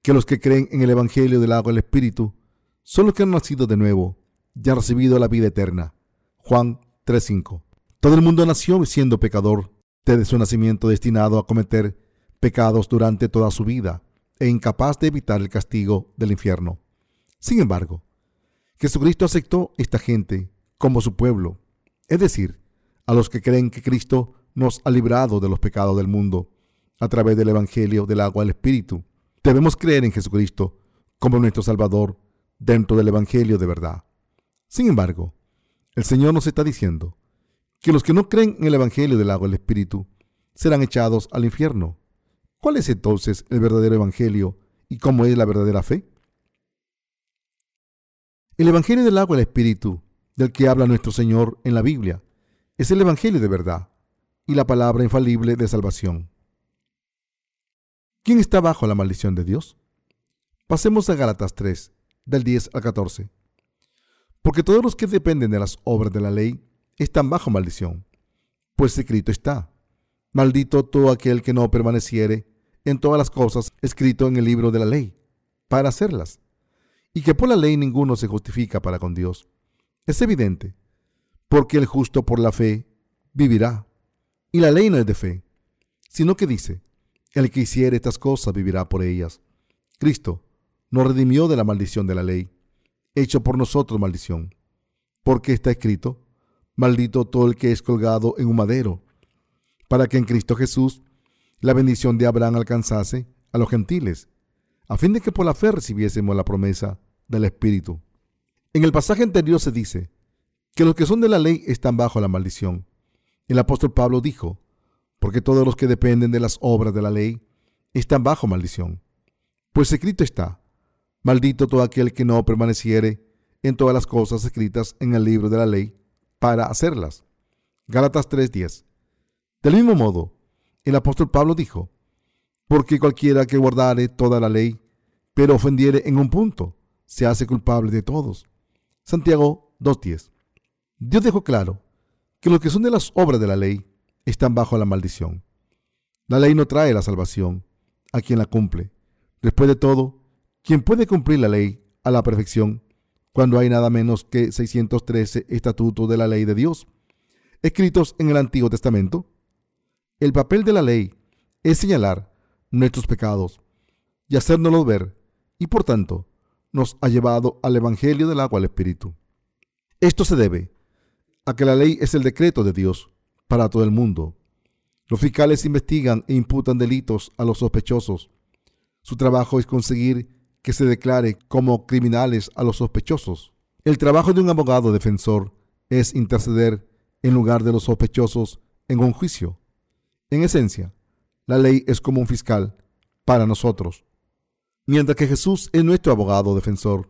que los que creen en el Evangelio del agua del Espíritu son los que han nacido de nuevo y han recibido la vida eterna. Juan 3.5. Todo el mundo nació siendo pecador, desde su nacimiento destinado a cometer pecados durante toda su vida e incapaz de evitar el castigo del infierno. Sin embargo, Jesucristo aceptó esta gente como su pueblo, es decir, a los que creen que Cristo nos ha librado de los pecados del mundo a través del Evangelio del agua del Espíritu. Debemos creer en Jesucristo como nuestro Salvador dentro del Evangelio de verdad. Sin embargo, el Señor nos está diciendo que los que no creen en el Evangelio del agua del Espíritu serán echados al infierno. ¿Cuál es entonces el verdadero Evangelio y cómo es la verdadera fe? El Evangelio del agua del Espíritu, del que habla nuestro Señor en la Biblia, es el Evangelio de verdad y la palabra infalible de salvación. ¿Quién está bajo la maldición de Dios? Pasemos a Gálatas 3, del 10 al 14. Porque todos los que dependen de las obras de la ley están bajo maldición, pues escrito está, maldito todo aquel que no permaneciere en todas las cosas escrito en el libro de la ley, para hacerlas, y que por la ley ninguno se justifica para con Dios. Es evidente, porque el justo por la fe vivirá. Y la ley no es de fe, sino que dice, el que hiciere estas cosas vivirá por ellas. Cristo nos redimió de la maldición de la ley, hecho por nosotros maldición, porque está escrito, maldito todo el que es colgado en un madero, para que en Cristo Jesús la bendición de Abraham alcanzase a los gentiles, a fin de que por la fe recibiésemos la promesa del Espíritu. En el pasaje anterior se dice que los que son de la ley están bajo la maldición. El apóstol Pablo dijo, porque todos los que dependen de las obras de la ley están bajo maldición. Pues escrito está, maldito todo aquel que no permaneciere en todas las cosas escritas en el libro de la ley para hacerlas. Gálatas 3:10. Del mismo modo, el apóstol Pablo dijo, porque cualquiera que guardare toda la ley, pero ofendiere en un punto, se hace culpable de todos. Santiago 2.10. Dios dejó claro que los que son de las obras de la ley están bajo la maldición. La ley no trae la salvación a quien la cumple. Después de todo, quien puede cumplir la ley a la perfección cuando hay nada menos que 613 estatutos de la ley de Dios, escritos en el Antiguo Testamento? El papel de la ley es señalar nuestros pecados y hacérnoslos ver, y por tanto nos ha llevado al Evangelio del agua al Espíritu. Esto se debe a que la ley es el decreto de Dios para todo el mundo. Los fiscales investigan e imputan delitos a los sospechosos. Su trabajo es conseguir que se declare como criminales a los sospechosos. El trabajo de un abogado defensor es interceder en lugar de los sospechosos en un juicio. En esencia, la ley es como un fiscal para nosotros. Mientras que Jesús es nuestro abogado defensor,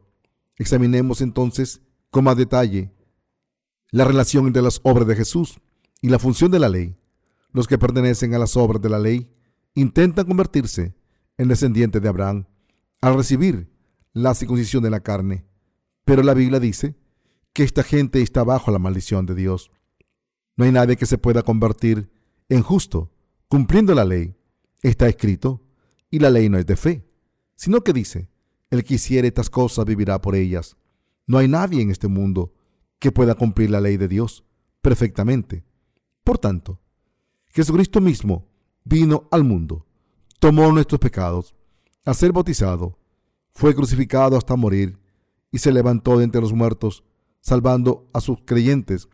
examinemos entonces con más detalle la relación entre las obras de Jesús y la función de la ley. Los que pertenecen a las obras de la ley intentan convertirse en descendientes de Abraham al recibir la circuncisión de la carne. Pero la Biblia dice que esta gente está bajo la maldición de Dios. No hay nadie que se pueda convertir en justo cumpliendo la ley. Está escrito, y la ley no es de fe, sino que dice, el que hiciere estas cosas vivirá por ellas. No hay nadie en este mundo que pueda cumplir la ley de Dios perfectamente. Por tanto, Jesucristo mismo vino al mundo, tomó nuestros pecados, a ser bautizado, fue crucificado hasta morir y se levantó de entre los muertos, salvando a sus creyentes.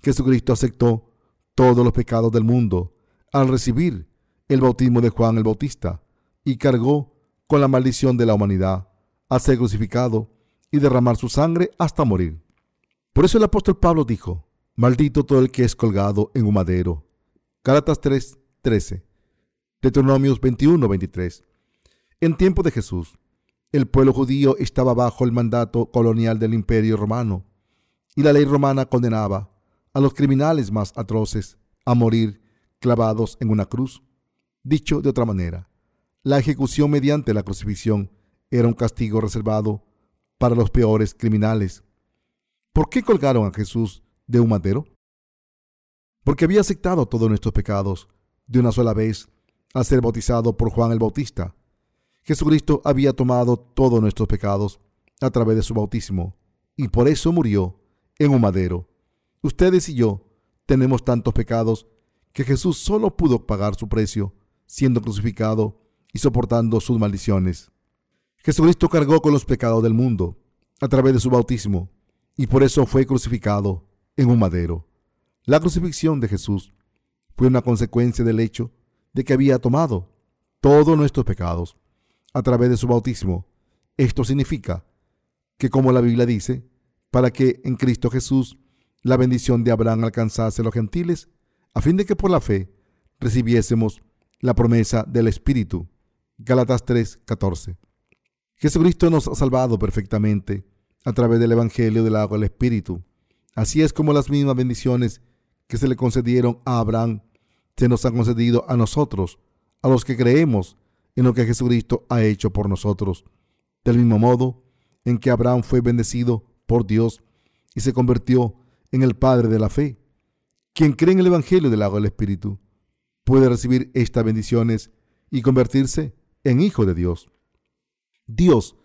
Jesucristo aceptó todos los pecados del mundo al recibir el bautismo de Juan el Bautista y cargó con la maldición de la humanidad a ser crucificado y derramar su sangre hasta morir. Por eso el apóstol Pablo dijo, maldito todo el que es colgado en un madero. Gálatas 3, 13. Deuteronomios 21, 23. En tiempo de Jesús, el pueblo judío estaba bajo el mandato colonial del imperio romano y la ley romana condenaba a los criminales más atroces a morir clavados en una cruz. Dicho de otra manera, la ejecución mediante la crucifixión era un castigo reservado para los peores criminales. ¿Por qué colgaron a Jesús de un madero? Porque había aceptado todos nuestros pecados de una sola vez al ser bautizado por Juan el Bautista. Jesucristo había tomado todos nuestros pecados a través de su bautismo y por eso murió en un madero. Ustedes y yo tenemos tantos pecados que Jesús solo pudo pagar su precio siendo crucificado y soportando sus maldiciones. Jesucristo cargó con los pecados del mundo a través de su bautismo y por eso fue crucificado en un madero. La crucifixión de Jesús fue una consecuencia del hecho de que había tomado todos nuestros pecados a través de su bautismo. Esto significa que, como la Biblia dice, para que en Cristo Jesús la bendición de Abraham alcanzase a los gentiles, a fin de que por la fe recibiésemos la promesa del Espíritu. Gálatas 3:14. Jesucristo nos ha salvado perfectamente a través del Evangelio del agua del Espíritu. Así es como las mismas bendiciones que se le concedieron a Abraham se nos han concedido a nosotros, a los que creemos en lo que Jesucristo ha hecho por nosotros. Del mismo modo en que Abraham fue bendecido por Dios y se convirtió en el Padre de la fe. Quien cree en el Evangelio del agua del Espíritu puede recibir estas bendiciones y convertirse en hijo de Dios. Dios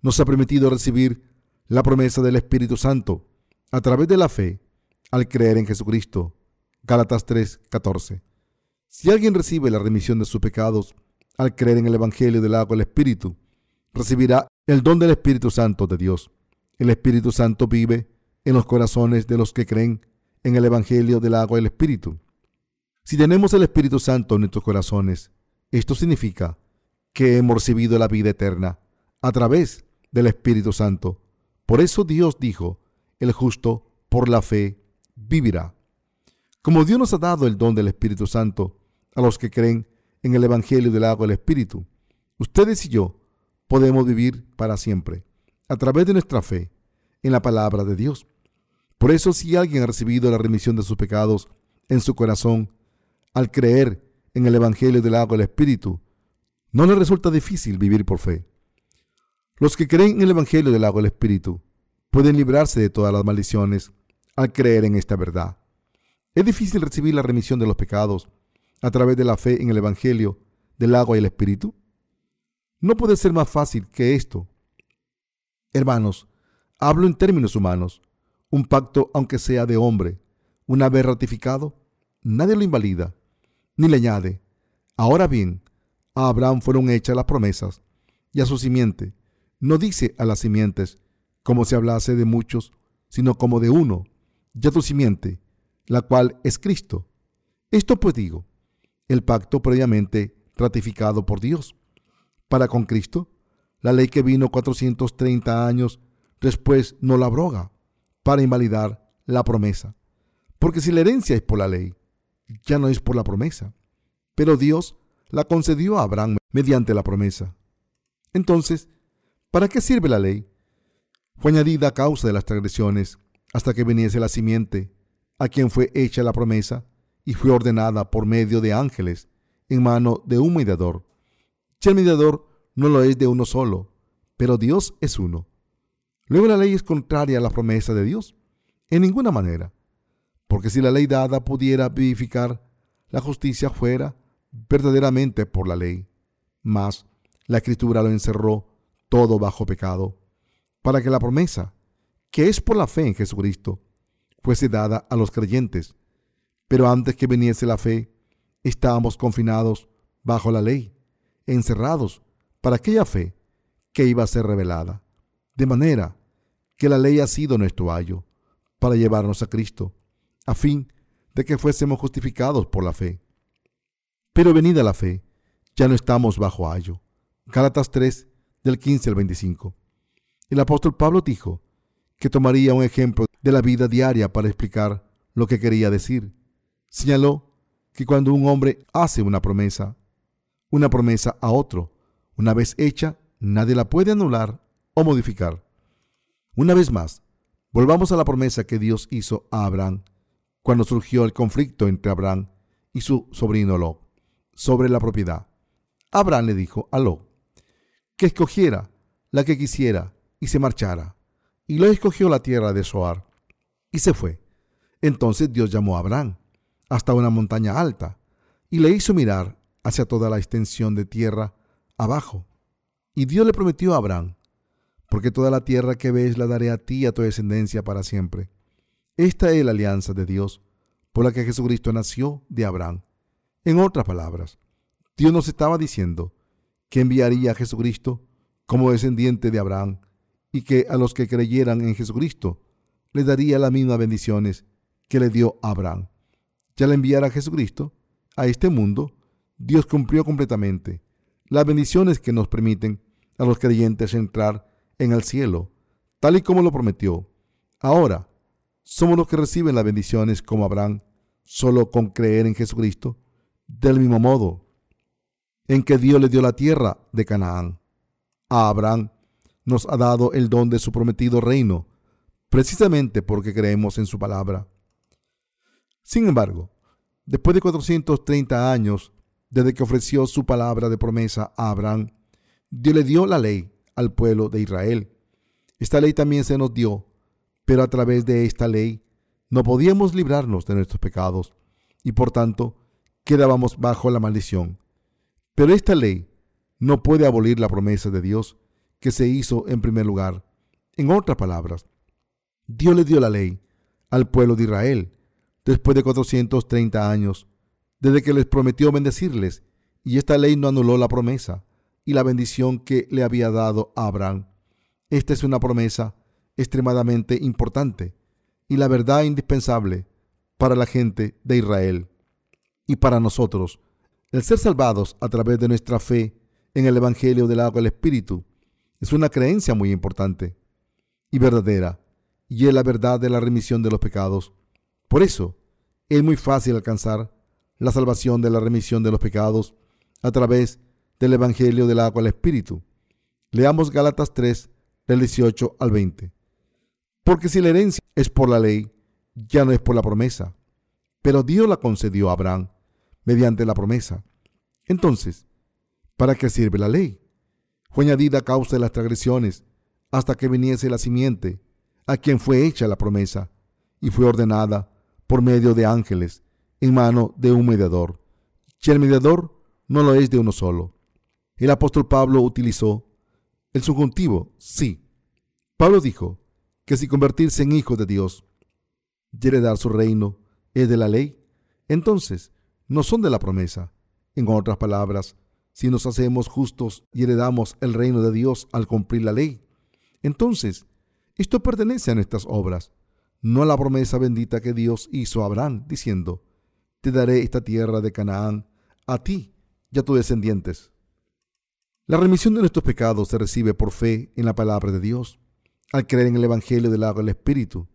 nos ha permitido recibir la promesa del Espíritu Santo a través de la fe al creer en Jesucristo. Gálatas 3:14. Si alguien recibe la remisión de sus pecados al creer en el Evangelio del agua del Espíritu, recibirá el don del Espíritu Santo de Dios. El Espíritu Santo vive en los corazones de los que creen en el Evangelio del agua y el Espíritu. Si tenemos el Espíritu Santo en nuestros corazones, esto significa que hemos recibido la vida eterna a través del Espíritu Santo. Por eso Dios dijo, el justo por la fe vivirá. Como Dios nos ha dado el don del Espíritu Santo a los que creen en el Evangelio del agua y el Espíritu, ustedes y yo podemos vivir para siempre a través de nuestra fe en la palabra de Dios. Por eso si alguien ha recibido la remisión de sus pecados en su corazón al creer en el Evangelio del agua del Espíritu, no les resulta difícil vivir por fe. Los que creen en el Evangelio del agua del Espíritu pueden librarse de todas las maldiciones al creer en esta verdad. Es difícil recibir la remisión de los pecados a través de la fe en el Evangelio del agua y el Espíritu. No puede ser más fácil que esto. Hermanos, hablo en términos humanos. Un pacto, aunque sea de hombre, una vez ratificado, nadie lo invalida, ni le añade. Ahora bien, a Abraham fueron hechas las promesas, y a su simiente. No dice a las simientes, como si hablase de muchos, sino como de uno, y a tu simiente, la cual es Cristo. Esto pues digo, el pacto previamente ratificado por Dios. Para con Cristo, la ley que vino 430 años después no la abroga para invalidar la promesa. Porque si la herencia es por la ley, ya no es por la promesa. Pero Dios la concedió a Abraham mediante la promesa. Entonces, ¿para qué sirve la ley? Fue añadida a causa de las transgresiones hasta que viniese la simiente, a quien fue hecha la promesa, y fue ordenada por medio de ángeles en mano de un mediador. Si el mediador no lo es de uno solo, pero Dios es uno. Luego la ley es contraria a la promesa de Dios. En ninguna manera. Porque si la ley dada pudiera vivificar, la justicia fuera verdaderamente por la ley. Mas la escritura lo encerró todo bajo pecado, para que la promesa, que es por la fe en Jesucristo, fuese dada a los creyentes. Pero antes que viniese la fe, estábamos confinados bajo la ley, encerrados para aquella fe que iba a ser revelada. De manera que la ley ha sido nuestro ayo para llevarnos a Cristo, a fin de que fuésemos justificados por la fe. Pero venida la fe, ya no estamos bajo ayo. Gálatas 3, del 15 al 25. El apóstol Pablo dijo que tomaría un ejemplo de la vida diaria para explicar lo que quería decir. Señaló que cuando un hombre hace una promesa, una promesa a otro, una vez hecha, nadie la puede anular o modificar. Una vez más, volvamos a la promesa que Dios hizo a Abraham cuando surgió el conflicto entre Abraham y su sobrino Lot sobre la propiedad. Abraham le dijo a Lot que escogiera la que quisiera y se marchara. Y Lot escogió la tierra de Soar y se fue. Entonces Dios llamó a Abraham hasta una montaña alta y le hizo mirar hacia toda la extensión de tierra abajo. Y Dios le prometió a Abraham, porque toda la tierra que ves la daré a ti y a tu descendencia para siempre. Esta es la alianza de Dios por la que Jesucristo nació de Abraham. En otras palabras, Dios nos estaba diciendo que enviaría a Jesucristo como descendiente de Abraham y que a los que creyeran en Jesucristo les daría las mismas bendiciones que le dio Abraham. Ya al enviar a Jesucristo a este mundo, Dios cumplió completamente las bendiciones que nos permiten a los creyentes entrar en el cielo, tal y como lo prometió. Ahora, somos los que reciben las bendiciones como Abraham, solo con creer en Jesucristo, del mismo modo en que Dios le dio la tierra de Canaán. A Abraham nos ha dado el don de su prometido reino, precisamente porque creemos en su palabra. Sin embargo, después de 430 años desde que ofreció su palabra de promesa a Abraham, Dios le dio la ley al pueblo de Israel. Esta ley también se nos dio, pero a través de esta ley no podíamos librarnos de nuestros pecados y por tanto quedábamos bajo la maldición. Pero esta ley no puede abolir la promesa de Dios que se hizo en primer lugar. En otras palabras, Dios le dio la ley al pueblo de Israel después de 430 años, desde que les prometió bendecirles, y esta ley no anuló la promesa y la bendición que le había dado a Abraham. Esta es una promesa extremadamente importante y la verdad indispensable para la gente de Israel y para nosotros. El ser salvados a través de nuestra fe en el Evangelio del agua del Espíritu es una creencia muy importante y verdadera, y es la verdad de la remisión de los pecados. Por eso, es muy fácil alcanzar la salvación de la remisión de los pecados a través del Evangelio del agua al Espíritu. Leamos Gálatas 3, del 18 al 20. Porque si la herencia es por la ley, ya no es por la promesa, pero Dios la concedió a Abraham mediante la promesa. Entonces, ¿para qué sirve la ley? Fue añadida a causa de las transgresiones hasta que viniese la simiente, a quien fue hecha la promesa, y fue ordenada por medio de ángeles en mano de un mediador. Si el mediador no lo es de uno solo. El apóstol Pablo utilizó el subjuntivo sí. Pablo dijo que si convertirse en hijo de Dios y heredar su reino es de la ley, entonces no son de la promesa. En otras palabras, si nos hacemos justos y heredamos el reino de Dios al cumplir la ley, entonces esto pertenece a nuestras obras, no a la promesa bendita que Dios hizo a Abraham, diciendo, te daré esta tierra de Canaán a ti y a tus descendientes. La remisión de nuestros pecados se recibe por fe en la palabra de Dios. Al creer en el Evangelio del agua del Espíritu,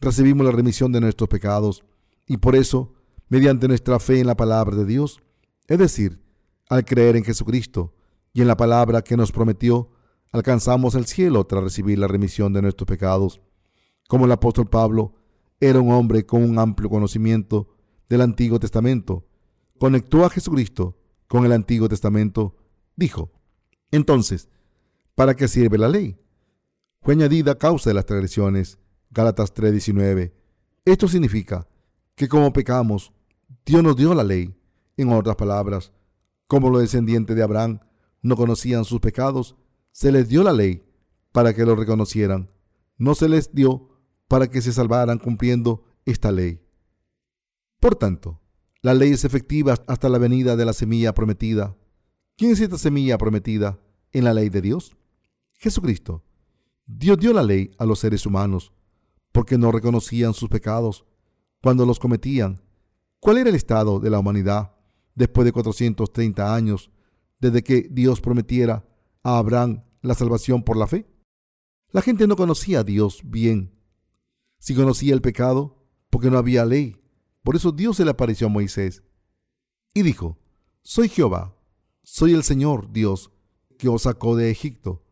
recibimos la remisión de nuestros pecados y por eso, mediante nuestra fe en la palabra de Dios, es decir, al creer en Jesucristo y en la palabra que nos prometió, alcanzamos el cielo tras recibir la remisión de nuestros pecados. Como el apóstol Pablo era un hombre con un amplio conocimiento del Antiguo Testamento, conectó a Jesucristo con el Antiguo Testamento, dijo, entonces, ¿para qué sirve la ley? Fue añadida a causa de las transgresiones. Gálatas 3:19. Esto significa que como pecamos, Dios nos dio la ley. En otras palabras, como los descendientes de Abraham no conocían sus pecados, se les dio la ley para que lo reconocieran. No se les dio para que se salvaran cumpliendo esta ley. Por tanto, la ley es efectiva hasta la venida de la semilla prometida. ¿Quién es esta semilla prometida en la ley de Dios? Jesucristo. Dios dio la ley a los seres humanos porque no reconocían sus pecados cuando los cometían. ¿Cuál era el estado de la humanidad después de 430 años desde que Dios prometiera a Abraham la salvación por la fe? La gente no conocía a Dios bien. Si conocía el pecado, porque no había ley. Por eso Dios se le apareció a Moisés y dijo, Soy Jehová, soy el Señor Dios que os sacó de Egipto.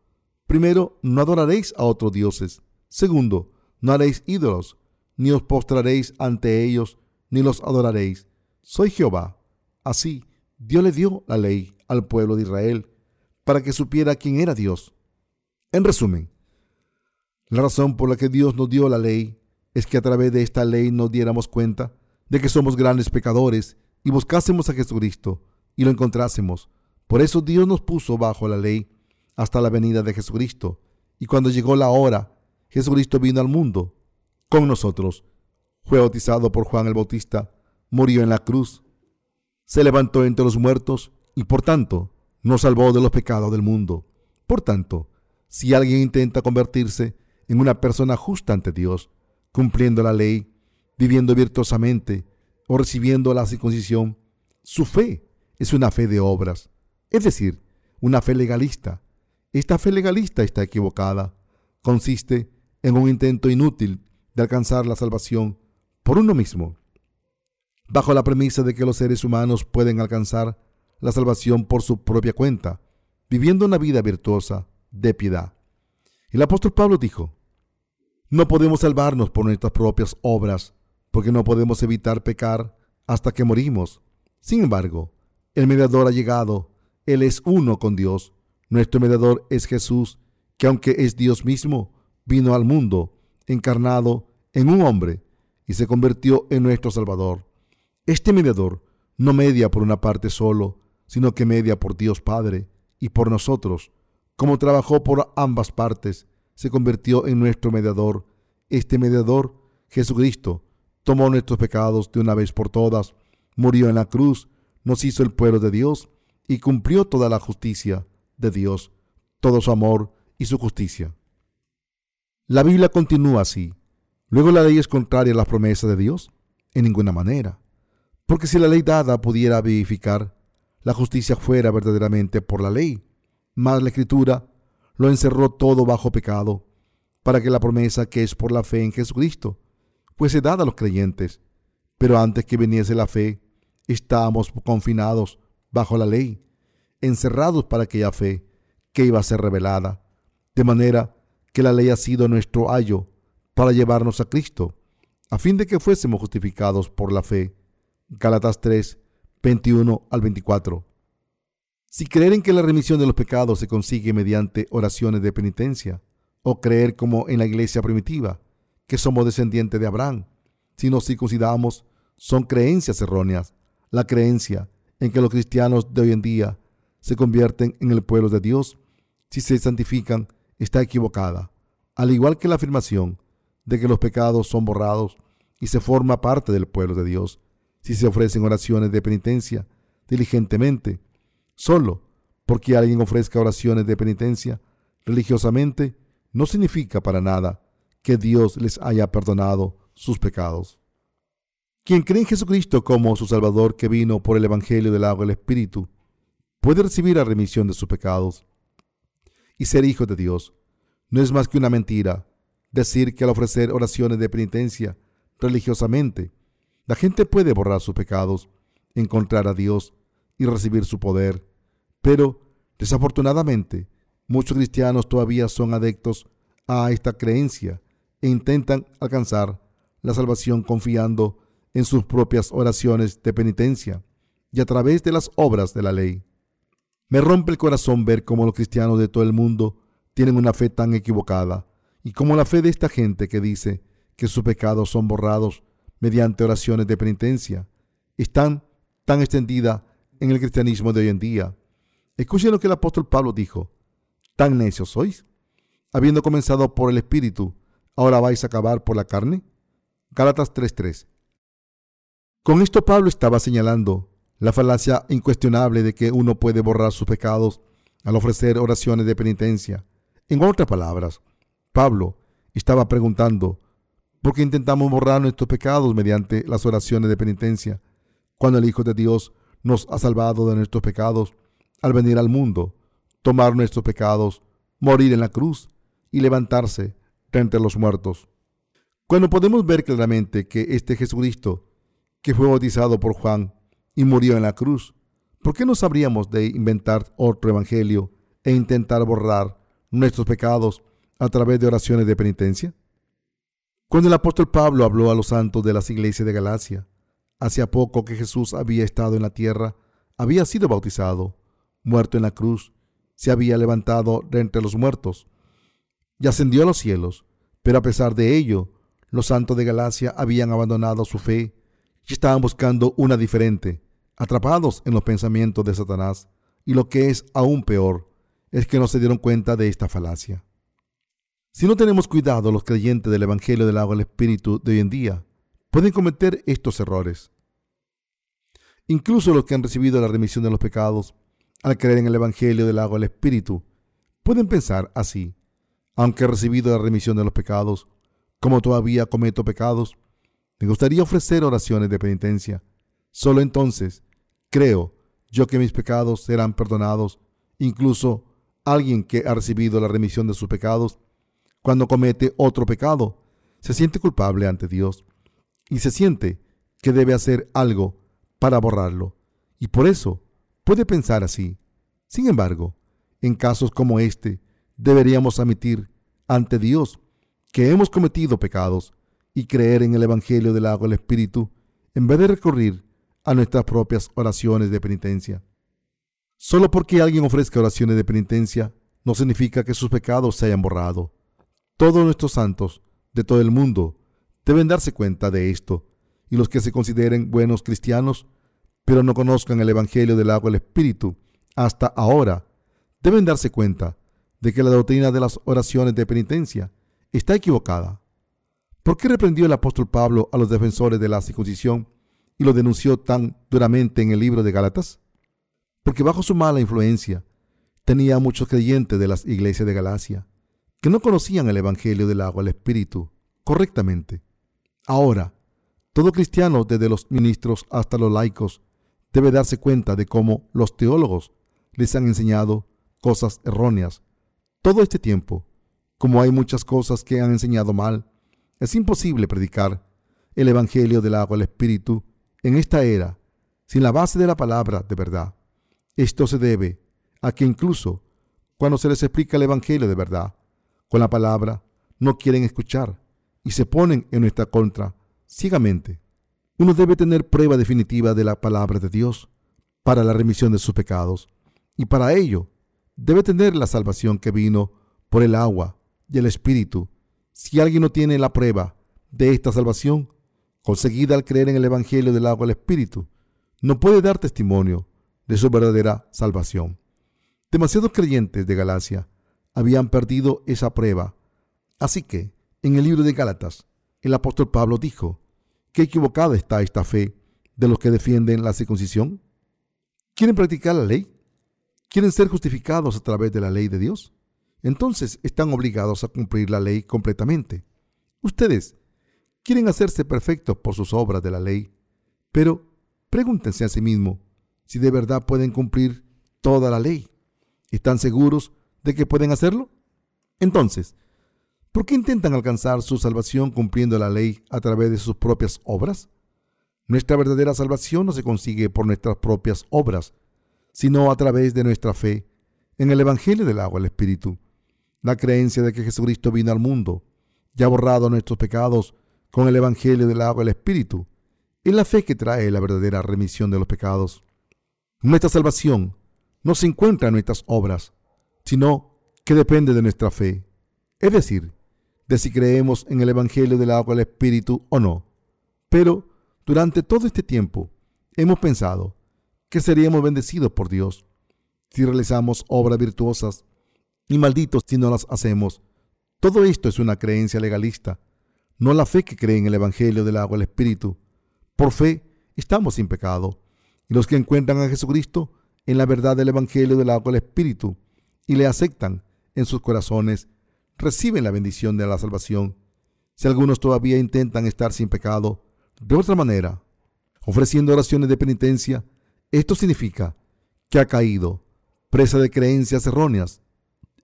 Primero, no adoraréis a otros dioses. Segundo, no haréis ídolos, ni os postraréis ante ellos, ni los adoraréis. Soy Jehová, Así, Dios le dio la ley al pueblo de Israel para que supiera quién era Dios. En resumen, la razón por la que Dios nos dio la ley es que a través de esta ley nos diéramos cuenta de que somos grandes pecadores y buscásemos a Jesucristo y lo encontrásemos. Por eso Dios nos puso bajo la ley hasta la venida de Jesucristo. Y cuando llegó la hora, Jesucristo vino al mundo con nosotros. Fue bautizado por Juan el Bautista, murió en la cruz se levantó entre los muertos y por tanto nos salvó de los pecados del mundo. Por tanto, si alguien intenta convertirse en una persona justa ante Dios, cumpliendo la ley, viviendo virtuosamente o recibiendo la circuncisión, su fe es una fe de obras, es decir, una fe legalista. Esta fe legalista está equivocada. Consiste en un intento inútil de alcanzar la salvación por uno mismo bajo la premisa de que los seres humanos pueden alcanzar la salvación por su propia cuenta, viviendo una vida virtuosa de piedad. El apóstol Pablo dijo, no podemos salvarnos por nuestras propias obras, porque no podemos evitar pecar hasta que morimos. Sin embargo, el mediador ha llegado, Él es uno con Dios. Nuestro mediador es Jesús, que aunque es Dios mismo, vino al mundo, encarnado en un hombre, y se convirtió en nuestro Salvador. Este mediador no media por una parte solo, sino que media por Dios Padre y por nosotros. Como trabajó por ambas partes, se convirtió en nuestro mediador. Este mediador, Jesucristo, tomó nuestros pecados de una vez por todas, murió en la cruz, nos hizo el pueblo de Dios y cumplió toda la justicia de Dios, todo su amor y su justicia. La Biblia continúa así. Luego la ley es contraria a las promesas de Dios. En ninguna manera. Porque si la ley dada pudiera vivificar, la justicia fuera verdaderamente por la ley. Mas la escritura lo encerró todo bajo pecado, para que la promesa que es por la fe en Jesucristo fuese dada a los creyentes. Pero antes que viniese la fe, estábamos confinados bajo la ley, encerrados para aquella fe que iba a ser revelada. De manera que la ley ha sido nuestro ayo para llevarnos a Cristo, a fin de que fuésemos justificados por la fe. Gálatas 3, 21 al 24. Si creer en que la remisión de los pecados se consigue mediante oraciones de penitencia, o creer como en la iglesia primitiva, que somos descendientes de Abraham, si nos circuncidamos, son creencias erróneas. La creencia en que los cristianos de hoy en día se convierten en el pueblo de Dios si se santifican está equivocada, al igual que la afirmación de que los pecados son borrados y se forma parte del pueblo de Dios si se ofrecen oraciones de penitencia diligentemente Solo porque alguien ofrezca oraciones de penitencia religiosamente no significa para nada que Dios les haya perdonado sus pecados. Quien cree en Jesucristo como su Salvador que vino por el Evangelio del agua y el Espíritu, puede recibir la remisión de sus pecados y ser hijo de Dios. No es más que una mentira decir que al ofrecer oraciones de penitencia religiosamente, la gente puede borrar sus pecados, encontrar a Dios y recibir su poder. Pero, desafortunadamente, muchos cristianos todavía son adeptos a esta creencia e intentan alcanzar la salvación confiando en sus propias oraciones de penitencia y a través de las obras de la ley. Me rompe el corazón ver cómo los cristianos de todo el mundo tienen una fe tan equivocada y cómo la fe de esta gente que dice que sus pecados son borrados mediante oraciones de penitencia están tan extendida en el cristianismo de hoy en día. Escuchen lo que el apóstol Pablo dijo. ¿Tan necios sois? Habiendo comenzado por el Espíritu, ¿ahora vais a acabar por la carne? Gálatas 3:3. Con esto Pablo estaba señalando la falacia incuestionable de que uno puede borrar sus pecados al ofrecer oraciones de penitencia. En otras palabras, Pablo estaba preguntando, ¿por qué intentamos borrar nuestros pecados mediante las oraciones de penitencia, cuando el Hijo de Dios nos ha salvado de nuestros pecados al venir al mundo, tomar nuestros pecados, morir en la cruz y levantarse entre los muertos. Cuando podemos ver claramente que este Jesucristo, que fue bautizado por Juan y murió en la cruz, ¿por qué no sabríamos de inventar otro evangelio e intentar borrar nuestros pecados a través de oraciones de penitencia? Cuando el apóstol Pablo habló a los santos de las iglesias de Galacia, Hacía poco que Jesús había estado en la tierra, había sido bautizado, muerto en la cruz, se había levantado de entre los muertos y ascendió a los cielos. Pero a pesar de ello, los santos de Galacia habían abandonado su fe y estaban buscando una diferente, atrapados en los pensamientos de Satanás. Y lo que es aún peor es que no se dieron cuenta de esta falacia. Si no tenemos cuidado, los creyentes del Evangelio del agua del Espíritu de hoy en día pueden cometer estos errores. Incluso los que han recibido la remisión de los pecados al creer en el Evangelio del agua del Espíritu pueden pensar así. Aunque he recibido la remisión de los pecados, como todavía cometo pecados, me gustaría ofrecer oraciones de penitencia. Solo entonces creo yo que mis pecados serán perdonados. Incluso alguien que ha recibido la remisión de sus pecados, cuando comete otro pecado, se siente culpable ante Dios y se siente que debe hacer algo para borrarlo. Y por eso puede pensar así. Sin embargo, en casos como este, deberíamos admitir ante Dios que hemos cometido pecados y creer en el Evangelio del agua del Espíritu en vez de recurrir a nuestras propias oraciones de penitencia. Solo porque alguien ofrezca oraciones de penitencia no significa que sus pecados se hayan borrado. Todos nuestros santos de todo el mundo deben darse cuenta de esto, y los que se consideren buenos cristianos, pero no conozcan el Evangelio del agua del Espíritu hasta ahora, deben darse cuenta de que la doctrina de las oraciones de penitencia está equivocada. ¿Por qué reprendió el apóstol Pablo a los defensores de la circuncisión y lo denunció tan duramente en el libro de Gálatas? Porque bajo su mala influencia tenía muchos creyentes de las iglesias de Galacia que no conocían el Evangelio del agua del Espíritu correctamente. Ahora, todo cristiano, desde los ministros hasta los laicos, debe darse cuenta de cómo los teólogos les han enseñado cosas erróneas. Todo este tiempo, como hay muchas cosas que han enseñado mal, es imposible predicar el Evangelio del agua del Espíritu en esta era sin la base de la palabra de verdad. Esto se debe a que incluso cuando se les explica el Evangelio de verdad, con la palabra, no quieren escuchar y se ponen en nuestra contra ciegamente. Uno debe tener prueba definitiva de la palabra de Dios para la remisión de sus pecados, y para ello debe tener la salvación que vino por el agua y el Espíritu. Si alguien no tiene la prueba de esta salvación, conseguida al creer en el Evangelio del agua y el Espíritu, no puede dar testimonio de su verdadera salvación. Demasiados creyentes de Galacia habían perdido esa prueba. Así que, en el libro de Gálatas, el apóstol Pablo dijo, ¿qué equivocada está esta fe de los que defienden la circuncisión? ¿Quieren practicar la ley? ¿Quieren ser justificados a través de la ley de Dios? Entonces están obligados a cumplir la ley completamente. Ustedes quieren hacerse perfectos por sus obras de la ley, pero pregúntense a sí mismos si de verdad pueden cumplir toda la ley. ¿Están seguros de que pueden hacerlo? Entonces, ¿por qué intentan alcanzar su salvación cumpliendo la ley a través de sus propias obras? Nuestra verdadera salvación no se consigue por nuestras propias obras, sino a través de nuestra fe en el Evangelio del agua y el Espíritu. La creencia de que Jesucristo vino al mundo y ha borrado nuestros pecados con el Evangelio del agua y el Espíritu es la fe que trae la verdadera remisión de los pecados. Nuestra salvación no se encuentra en nuestras obras, sino que depende de nuestra fe, es decir, de si creemos en el Evangelio del agua y el Espíritu o no. Pero durante todo este tiempo hemos pensado que seríamos bendecidos por Dios si realizamos obras virtuosas y malditos si no las hacemos. Todo esto es una creencia legalista, no la fe que cree en el Evangelio del agua y el Espíritu. Por fe estamos sin pecado, y los que encuentran a Jesucristo en la verdad del Evangelio del agua y el Espíritu y le aceptan en sus corazones, reciben la bendición de la salvación. Si algunos todavía intentan estar sin pecado, de otra manera, ofreciendo oraciones de penitencia, esto significa que ha caído presa de creencias erróneas.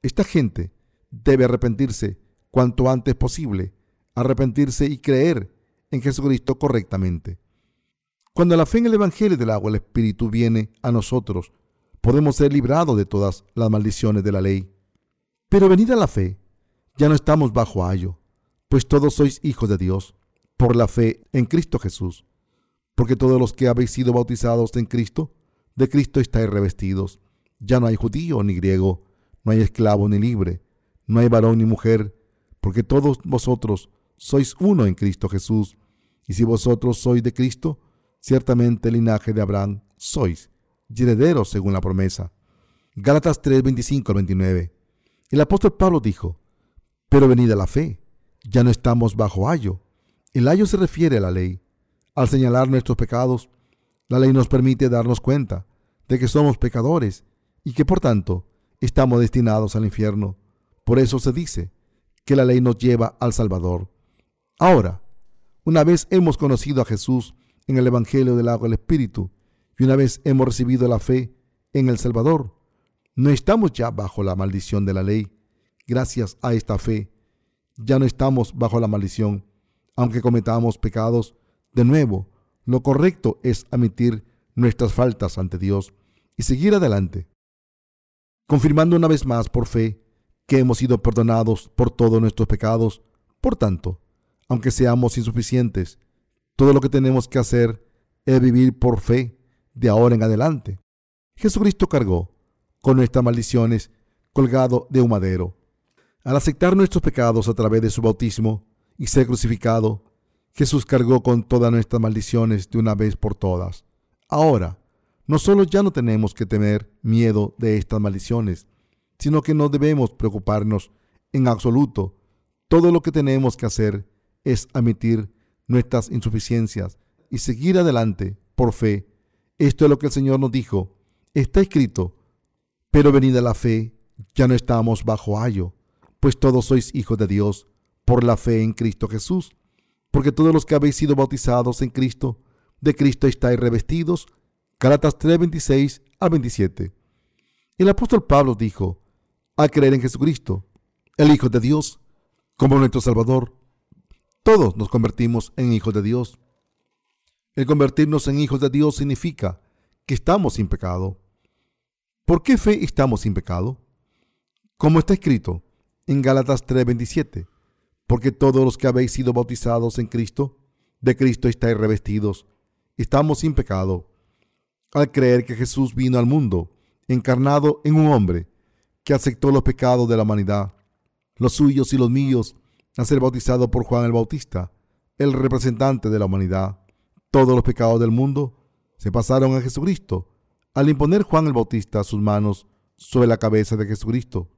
Esta gente debe arrepentirse cuanto antes posible, arrepentirse y creer en Jesucristo correctamente. Cuando la fe en el Evangelio del agua el Espíritu viene a nosotros, podemos ser librados de todas las maldiciones de la ley. Pero venida la fe, ya no estamos bajo ayo, pues todos sois hijos de Dios, por la fe en Cristo Jesús porque todos los que habéis sido bautizados en Cristo, de Cristo estáis revestidos. Ya no hay judío ni griego, no hay esclavo ni libre, no hay varón ni mujer, porque todos vosotros sois uno en Cristo Jesús. Y si vosotros sois de Cristo, ciertamente el linaje de Abraham sois, y herederos según la promesa. Gálatas 3, 25 al 29. El apóstol Pablo dijo, pero venida la fe, ya no estamos bajo ayo. El ayo se refiere a la ley al señalar nuestros pecados, la ley nos permite darnos cuenta de que somos pecadores y que por tanto estamos destinados al infierno. Por eso se dice que la ley nos lleva al Salvador. Ahora, una vez hemos conocido a Jesús en el Evangelio del agua del Espíritu y una vez hemos recibido la fe en el Salvador, no estamos ya bajo la maldición de la ley. Gracias a esta fe, ya no estamos bajo la maldición. Aunque cometamos pecados, de nuevo, lo correcto es admitir nuestras faltas ante Dios y seguir adelante, confirmando una vez más por fe que hemos sido perdonados por todos nuestros pecados. Por tanto, aunque seamos insuficientes, todo lo que tenemos que hacer es vivir por fe de ahora en adelante. Jesucristo cargó con nuestras maldiciones colgado de un madero. Al aceptar nuestros pecados a través de su bautismo y ser crucificado, Jesús cargó con todas nuestras maldiciones de una vez por todas. Ahora, no solo ya no tenemos que tener miedo de estas maldiciones, sino que no debemos preocuparnos en absoluto. Todo lo que tenemos que hacer es admitir nuestras insuficiencias y seguir adelante por fe. Esto es lo que el Señor nos dijo. Está escrito, pero venida la fe, ya no estamos bajo ayo, pues todos sois hijos de Dios por la fe en Cristo Jesús porque todos los que habéis sido bautizados en Cristo, de Cristo estáis revestidos. Galatas 3, 26 a 27. El apóstol Pablo dijo, al creer en Jesucristo, el Hijo de Dios, como nuestro Salvador, todos nos convertimos en hijos de Dios. El convertirnos en hijos de Dios significa que estamos sin pecado. ¿Por qué fe estamos sin pecado? Como está escrito en Gálatas 3:27, porque todos los que habéis sido bautizados en Cristo, de Cristo estáis revestidos. Estamos sin pecado. al creer que Jesús vino al mundo, encarnado en un hombre que aceptó los pecados de la humanidad, los suyos y los míos, a ser bautizado por Juan el Bautista, el representante de la humanidad. Todos los pecados del mundo se pasaron a Jesucristo al imponer Juan el Bautista sus manos sobre la cabeza de Jesucristo.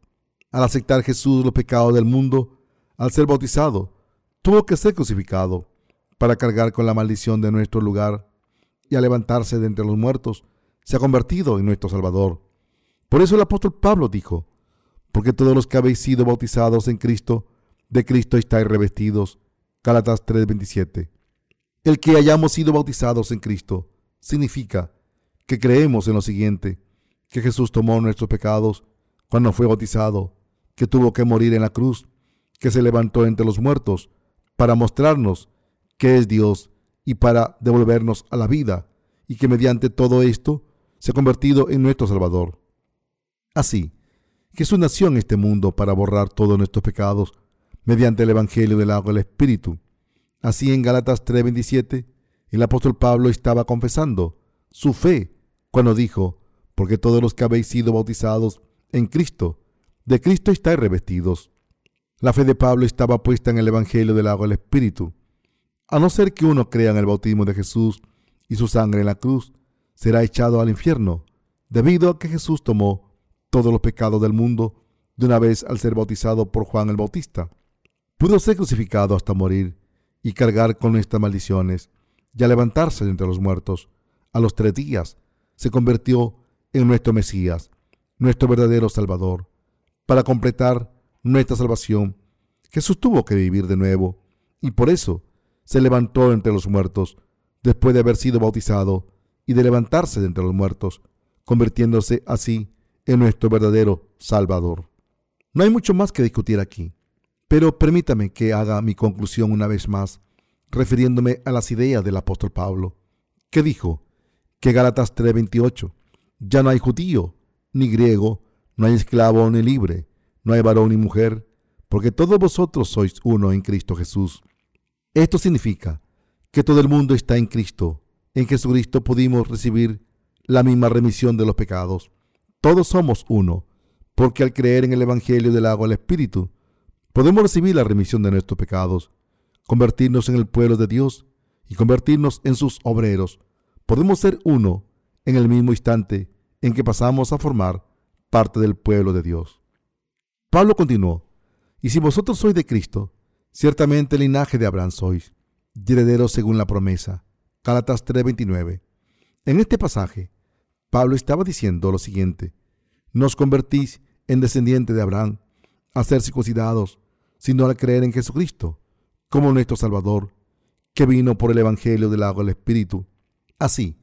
Al aceptar Jesús los pecados del mundo, al ser bautizado, tuvo que ser crucificado para cargar con la maldición de nuestro lugar y al levantarse de entre los muertos, se ha convertido en nuestro Salvador. Por eso el apóstol Pablo dijo, porque todos los que habéis sido bautizados en Cristo, de Cristo estáis revestidos. Gálatas 3:27. El que hayamos sido bautizados en Cristo significa que creemos en lo siguiente, que Jesús tomó nuestros pecados cuando fue bautizado, que tuvo que morir en la cruz, que se levantó entre los muertos para mostrarnos que es Dios y para devolvernos a la vida, y que mediante todo esto se ha convertido en nuestro Salvador. Así, Jesús nació en este mundo para borrar todos nuestros pecados mediante el Evangelio del agua del Espíritu. Así en Gálatas 3:27, el apóstol Pablo estaba confesando su fe cuando dijo, porque todos los que habéis sido bautizados en Cristo, de Cristo estáis revestidos. La fe de Pablo estaba puesta en el Evangelio del agua del Espíritu. A no ser que uno crea en el bautismo de Jesús y su sangre en la cruz, será echado al infierno, debido a que Jesús tomó todos los pecados del mundo de una vez al ser bautizado por Juan el Bautista. Pudo ser crucificado hasta morir y cargar con estas maldiciones, y al levantarse de entre los muertos, a los tres días, se convirtió en nuestro Mesías, nuestro verdadero Salvador. Para completar nuestra salvación, Jesús tuvo que vivir de nuevo, y por eso se levantó entre los muertos, después de haber sido bautizado y de levantarse de entre los muertos, convirtiéndose así en nuestro verdadero Salvador. No hay mucho más que discutir aquí, pero permítame que haga mi conclusión una vez más, refiriéndome a las ideas del apóstol Pablo, que dijo que Gálatas 3:28, ya no hay judío ni griego, no hay esclavo ni libre, no hay varón ni mujer, porque todos vosotros sois uno en Cristo Jesús. Esto significa que todo el mundo está en Cristo. En Jesucristo pudimos recibir la misma remisión de los pecados. Todos somos uno, porque al creer en el Evangelio del agua del Espíritu, podemos recibir la remisión de nuestros pecados, convertirnos en el pueblo de Dios y convertirnos en sus obreros. Podemos ser uno en el mismo instante en que pasamos a formar parte del pueblo de Dios. Pablo continuó, y si vosotros sois de Cristo, Ciertamente el linaje de Abraham sois, herederos según la promesa. Gálatas 3:29. En este pasaje, Pablo estaba diciendo lo siguiente, no os convertís en descendiente de Abraham a ser circuncidados, sino al creer en Jesucristo, como nuestro Salvador, que vino por el Evangelio del agua del Espíritu. Así,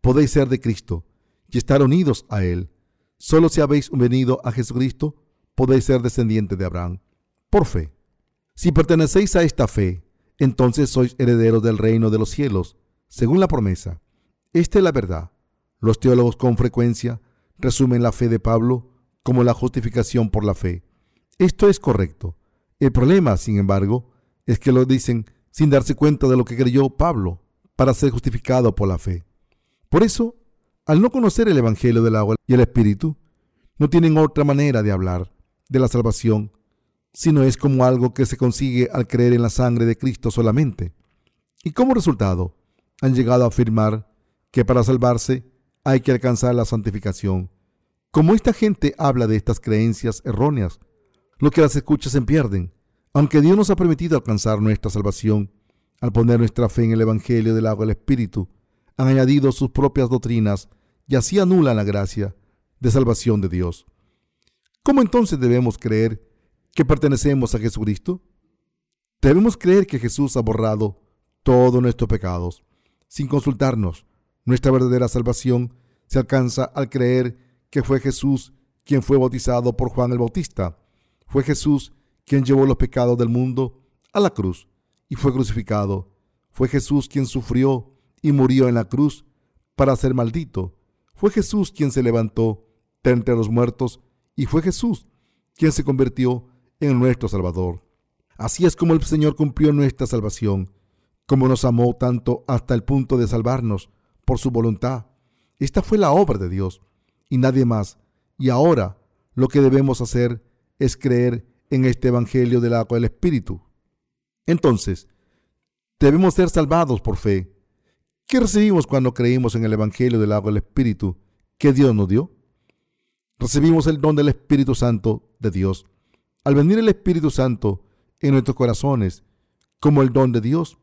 podéis ser de Cristo y estar unidos a Él. Solo si habéis venido a Jesucristo, podéis ser descendiente de Abraham, por fe. Si pertenecéis a esta fe, entonces sois herederos del reino de los cielos, según la promesa. Esta es la verdad. Los teólogos con frecuencia resumen la fe de Pablo como la justificación por la fe. Esto es correcto. El problema, sin embargo, es que lo dicen sin darse cuenta de lo que creyó Pablo para ser justificado por la fe. Por eso, al no conocer el Evangelio del agua y el Espíritu, no tienen otra manera de hablar de la salvación sino es como algo que se consigue al creer en la sangre de Cristo solamente. Y como resultado, han llegado a afirmar que para salvarse hay que alcanzar la santificación. Como esta gente habla de estas creencias erróneas, lo que las escuchas se pierden. Aunque Dios nos ha permitido alcanzar nuestra salvación al poner nuestra fe en el Evangelio del agua del Espíritu, han añadido sus propias doctrinas y así anulan la gracia de salvación de Dios. ¿Cómo entonces debemos creer que pertenecemos a Jesucristo? Debemos creer que Jesús ha borrado todos nuestros pecados. Sin consultarnos, nuestra verdadera salvación se alcanza al creer que fue Jesús quien fue bautizado por Juan el Bautista. Fue Jesús quien llevó los pecados del mundo a la cruz y fue crucificado. Fue Jesús quien sufrió y murió en la cruz para ser maldito. Fue Jesús quien se levantó de entre los muertos y fue Jesús quien se convirtió en nuestro Salvador. Así es como el Señor cumplió nuestra salvación, como nos amó tanto hasta el punto de salvarnos por su voluntad. Esta fue la obra de Dios y nadie más. Y ahora lo que debemos hacer es creer en este Evangelio del agua del Espíritu. Entonces, debemos ser salvados por fe. ¿Qué recibimos cuando creímos en el Evangelio del agua del Espíritu que Dios nos dio? Recibimos el don del Espíritu Santo de Dios. Al venir el Espíritu Santo en nuestros corazones como el don de Dios,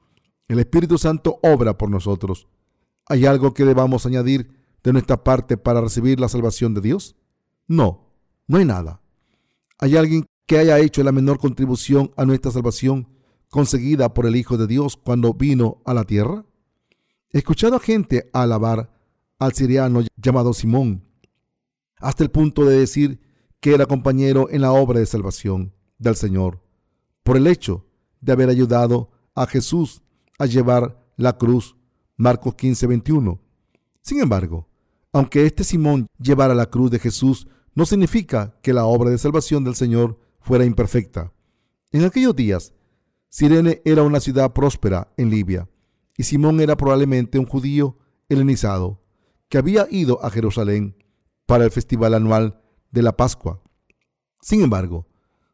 el Espíritu Santo obra por nosotros. ¿Hay algo que debamos añadir de nuestra parte para recibir la salvación de Dios? No, no hay nada. ¿Hay alguien que haya hecho la menor contribución a nuestra salvación conseguida por el Hijo de Dios cuando vino a la tierra? He escuchado a gente alabar al siriano llamado Simón, hasta el punto de decir que era compañero en la obra de salvación del Señor, por el hecho de haber ayudado a Jesús a llevar la cruz. Marcos 15, 21. Sin embargo, aunque este Simón llevara la cruz de Jesús, no significa que la obra de salvación del Señor fuera imperfecta. En aquellos días, Sirene era una ciudad próspera en Libia, y Simón era probablemente un judío helenizado que había ido a Jerusalén para el festival anual de la Pascua. Sin embargo,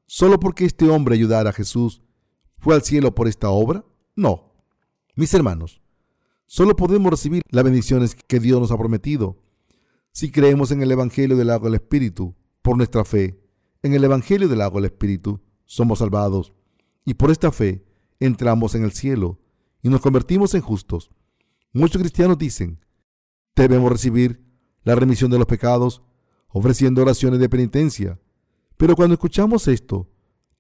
solo porque este hombre ayudara a Jesús, ¿fue al cielo por esta obra? No. Mis hermanos, solo podemos recibir las bendiciones que Dios nos ha prometido si creemos en el Evangelio del agua del Espíritu por nuestra fe. En el Evangelio del agua del Espíritu somos salvados y por esta fe entramos en el cielo y nos convertimos en justos. Muchos cristianos dicen, debemos recibir la remisión de los pecados ofreciendo oraciones de penitencia. Pero cuando escuchamos esto,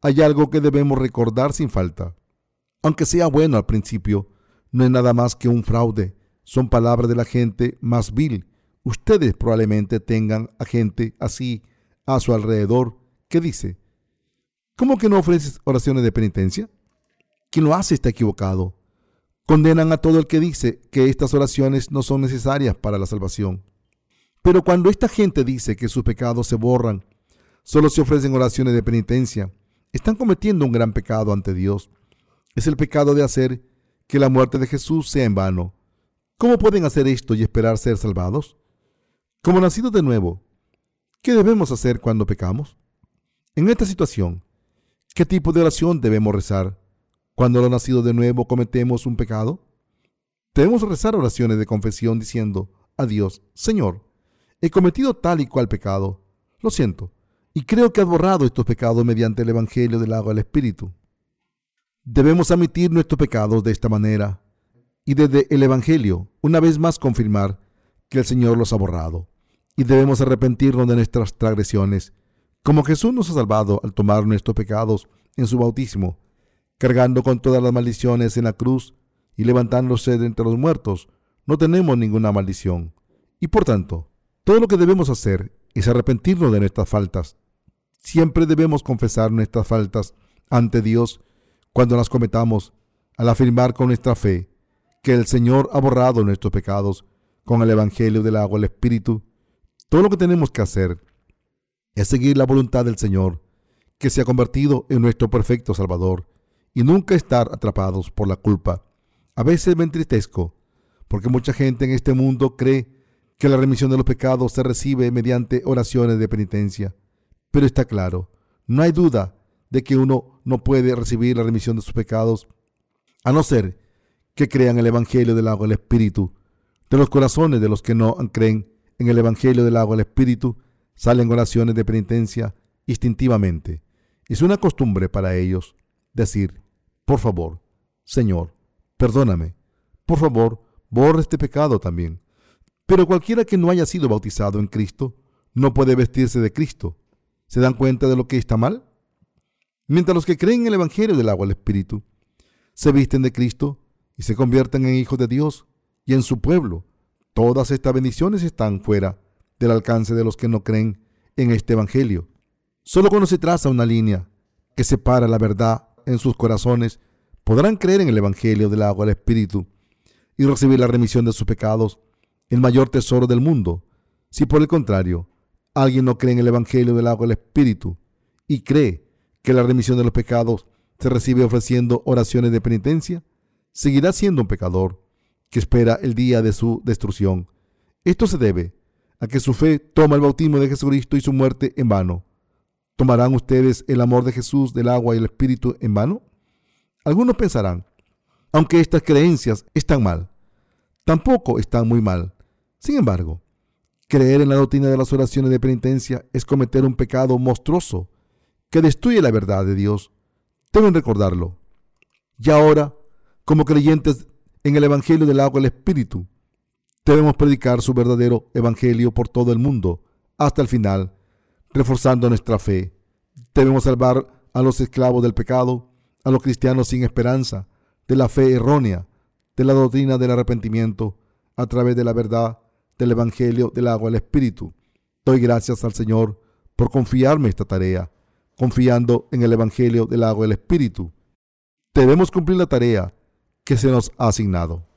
hay algo que debemos recordar sin falta. Aunque sea bueno al principio, no es nada más que un fraude. Son palabras de la gente más vil. Ustedes probablemente tengan a gente así a su alrededor que dice, ¿cómo que no ofreces oraciones de penitencia? Quien lo hace está equivocado. Condenan a todo el que dice que estas oraciones no son necesarias para la salvación. Pero cuando esta gente dice que sus pecados se borran, solo se ofrecen oraciones de penitencia, están cometiendo un gran pecado ante Dios. Es el pecado de hacer que la muerte de Jesús sea en vano. ¿Cómo pueden hacer esto y esperar ser salvados? Como nacidos de nuevo, ¿qué debemos hacer cuando pecamos? En esta situación, ¿qué tipo de oración debemos rezar cuando lo nacido de nuevo cometemos un pecado? Debemos rezar oraciones de confesión diciendo a Dios, Señor, he cometido tal y cual pecado. Lo siento, y creo que has borrado estos pecados mediante el Evangelio del agua del Espíritu. Debemos admitir nuestros pecados de esta manera y desde el Evangelio, una vez más confirmar que el Señor los ha borrado. Y debemos arrepentirnos de nuestras transgresiones, como Jesús nos ha salvado al tomar nuestros pecados en su bautismo, cargando con todas las maldiciones en la cruz y levantándose de entre los muertos, no tenemos ninguna maldición. Y por tanto, todo lo que debemos hacer es arrepentirnos de nuestras faltas. Siempre debemos confesar nuestras faltas ante Dios cuando las cometamos, al afirmar con nuestra fe que el Señor ha borrado nuestros pecados con el Evangelio del agua el Espíritu. Todo lo que tenemos que hacer es seguir la voluntad del Señor, que se ha convertido en nuestro perfecto Salvador, y nunca estar atrapados por la culpa. A veces me entristezco, porque mucha gente en este mundo cree que la remisión de los pecados se recibe mediante oraciones de penitencia. Pero está claro, no hay duda de que uno no puede recibir la remisión de sus pecados a no ser que crean el Evangelio del agua del Espíritu. De los corazones de los que no creen en el Evangelio del agua del Espíritu salen oraciones de penitencia instintivamente. Es una costumbre para ellos decir, por favor, Señor, perdóname, por favor, borra este pecado también. Pero cualquiera que no haya sido bautizado en Cristo no puede vestirse de Cristo. ¿Se dan cuenta de lo que está mal? Mientras los que creen en el Evangelio del agua del Espíritu se visten de Cristo y se convierten en hijos de Dios y en su pueblo, todas estas bendiciones están fuera del alcance de los que no creen en este Evangelio. Solo cuando se traza una línea que separa la verdad en sus corazones, podrán creer en el Evangelio del agua del Espíritu y recibir la remisión de sus pecados el mayor tesoro del mundo. Si por el contrario, alguien no cree en el Evangelio del agua del Espíritu y cree que la remisión de los pecados se recibe ofreciendo oraciones de penitencia, seguirá siendo un pecador que espera el día de su destrucción. Esto se debe a que su fe toma el bautismo de Jesucristo y su muerte en vano. ¿Tomarán ustedes el amor de Jesús del agua y el Espíritu en vano? Algunos pensarán, aunque estas creencias están mal, tampoco están muy mal. Sin embargo, creer en la doctrina de las oraciones de penitencia es cometer un pecado monstruoso que destruye la verdad de Dios. Deben recordarlo. Y ahora, como creyentes en el Evangelio del agua y el Espíritu, debemos predicar su verdadero Evangelio por todo el mundo hasta el final, reforzando nuestra fe. Debemos salvar a los esclavos del pecado, a los cristianos sin esperanza, de la fe errónea, de la doctrina del arrepentimiento, a través de la verdad del Evangelio del agua y el Espíritu. Doy gracias al Señor por confiarme esta tarea, confiando en el Evangelio del agua y el Espíritu. Debemos cumplir la tarea que se nos ha asignado.